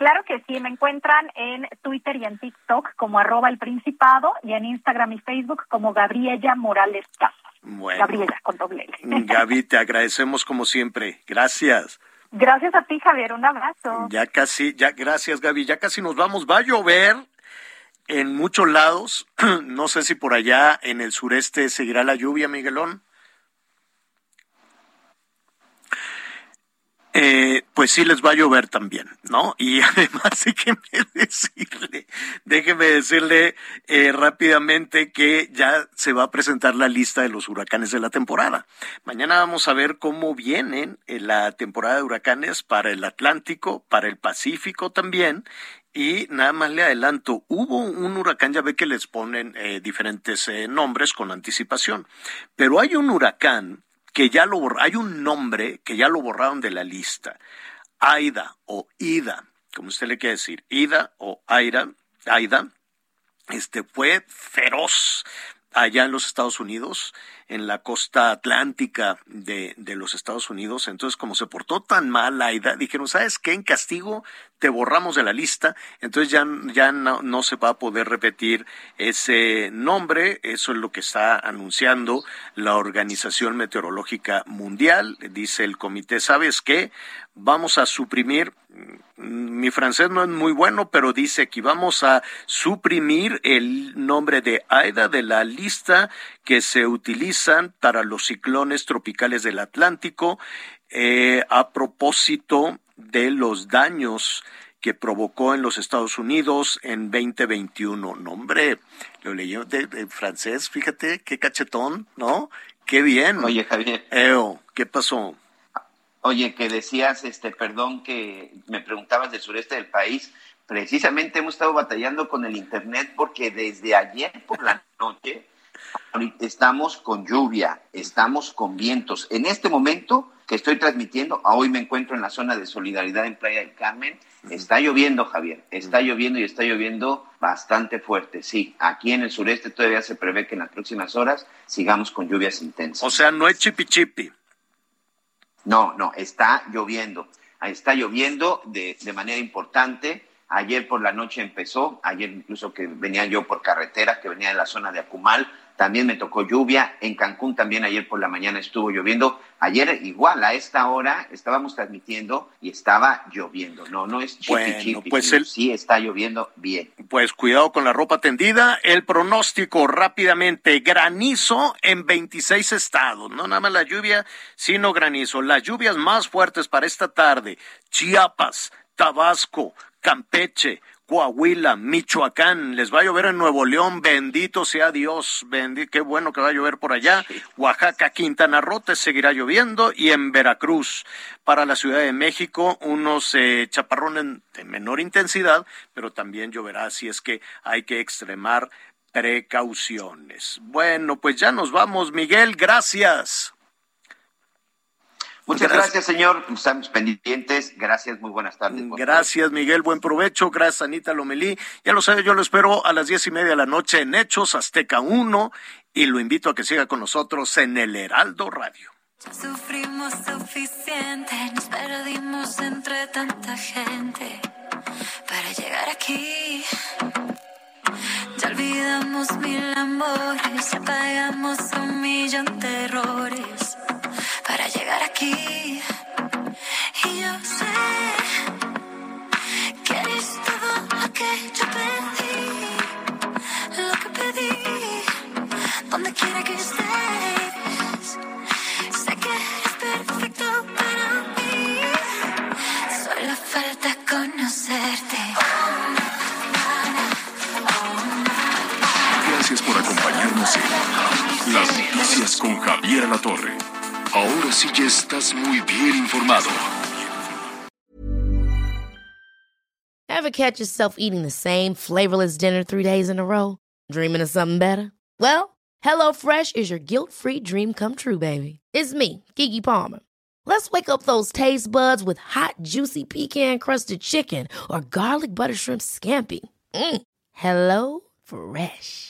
Claro que sí, me encuentran en Twitter y en TikTok como arroba el Principado y en Instagram y Facebook como Gabriela Morales Casas.
Bueno,
Gabriela con doble L.
Gaby, te agradecemos como siempre. Gracias.
Gracias a ti, Javier. Un abrazo.
Ya casi, ya, gracias, Gaby. Ya casi nos vamos. Va a llover en muchos lados. (clears throat) No sé si por allá en el sureste seguirá la lluvia, Miguelón. Eh, pues sí les va a llover también, ¿no? Y (laughs) además déjeme decirle, déjeme decirle eh, rápidamente que ya se va a presentar la lista de los huracanes de la temporada. Mañana vamos a ver cómo vienen eh, la temporada de huracanes para el Atlántico, para el Pacífico también. Y nada más le adelanto, hubo un huracán, ya ve que les ponen eh, diferentes eh, nombres con anticipación, pero hay un huracán que ya lo hay un nombre que ya lo borraron de la lista. Aida o Ida, como usted le quiere decir, Ida o Aida, Aida, este fue feroz allá en los Estados Unidos, en la costa atlántica de, de, los Estados Unidos. Entonces, como se portó tan mal Aida, dijeron, ¿sabes qué? En castigo te borramos de la lista. Entonces ya, ya no, no, se va a poder repetir ese nombre. Eso es lo que está anunciando la Organización Meteorológica Mundial. Dice el comité, ¿sabes qué? Vamos a suprimir mi francés no es muy bueno, pero dice que vamos a suprimir el nombre de AIDA de la lista que se utilizan para los ciclones tropicales del Atlántico eh, a propósito de los daños que provocó en los Estados Unidos en 2021. Nombre, lo de, de, francés, fíjate, qué cachetón, ¿no? Qué bien.
Oye, Javier.
Eo, ¿qué pasó?
Oye, que decías, este, perdón, que me preguntabas del sureste del país. Precisamente hemos estado batallando con el internet porque desde ayer por la noche estamos con lluvia, estamos con vientos. En este momento que estoy transmitiendo, hoy me encuentro en la zona de solidaridad en Playa del Carmen. Está lloviendo, Javier, está lloviendo y está lloviendo bastante fuerte. Sí, aquí en el sureste todavía se prevé que en las próximas horas sigamos con lluvias intensas.
O sea, no es chipi chipi.
No, no, está lloviendo. Está lloviendo de, de, manera importante. Ayer por la noche empezó, ayer incluso que venía yo por carretera, que venía de la zona de Acumal, también me tocó lluvia. En Cancún también ayer por la mañana estuvo lloviendo. Ayer igual a esta hora estábamos transmitiendo y estaba lloviendo. No, no es
bueno,
chipi,
pues el...
sí está lloviendo bien.
Pues cuidado con la ropa tendida. El pronóstico rápidamente, granizo en 26 estados. No nada más la lluvia, sino granizo. Las lluvias más fuertes para esta tarde, Chiapas, Tabasco, Campeche, Coahuila, Michoacán, les va a llover en Nuevo León, bendito sea Dios, bendito, qué bueno que va a llover por allá. Oaxaca, Quintana Roo te seguirá lloviendo y en Veracruz, para la Ciudad de México, unos eh, chaparrones de menor intensidad, pero también lloverá, así es que hay que extremar precauciones. Bueno, pues ya nos vamos, Miguel, gracias.
Muchas gracias, gracias, señor. Estamos pendientes. Gracias, muy buenas tardes.
Gracias. Miguel. Buen provecho. Gracias, Anita Lomelí. Ya lo sabe, yo lo espero a las diez y media de la noche en Hechos Azteca 1 y lo invito a que siga con nosotros en el Heraldo Radio.
Sufrimos suficiente, nos perdimos entre tanta gente para llegar aquí. Ya olvidamos mil amores, ya pagamos un millón de errores llegar aquí. Y yo sé que eres todo lo que yo pedí, lo que pedí, donde quiera que estés. Sé que eres perfecto para mí, solo falta conocerte.
Gracias por acompañarnos en Las Noticias con Javier La Torre. Ahora sí ya estás muy bien informado.
Ever catch yourself eating the same flavorless dinner three days in a row? Dreaming of something better? Well, HelloFresh is your guilt-free dream come true, baby. It's me, Kiki Palmer. Let's wake up those taste buds with hot, juicy pecan-crusted chicken or garlic butter shrimp scampi. Mm. Hello Fresh.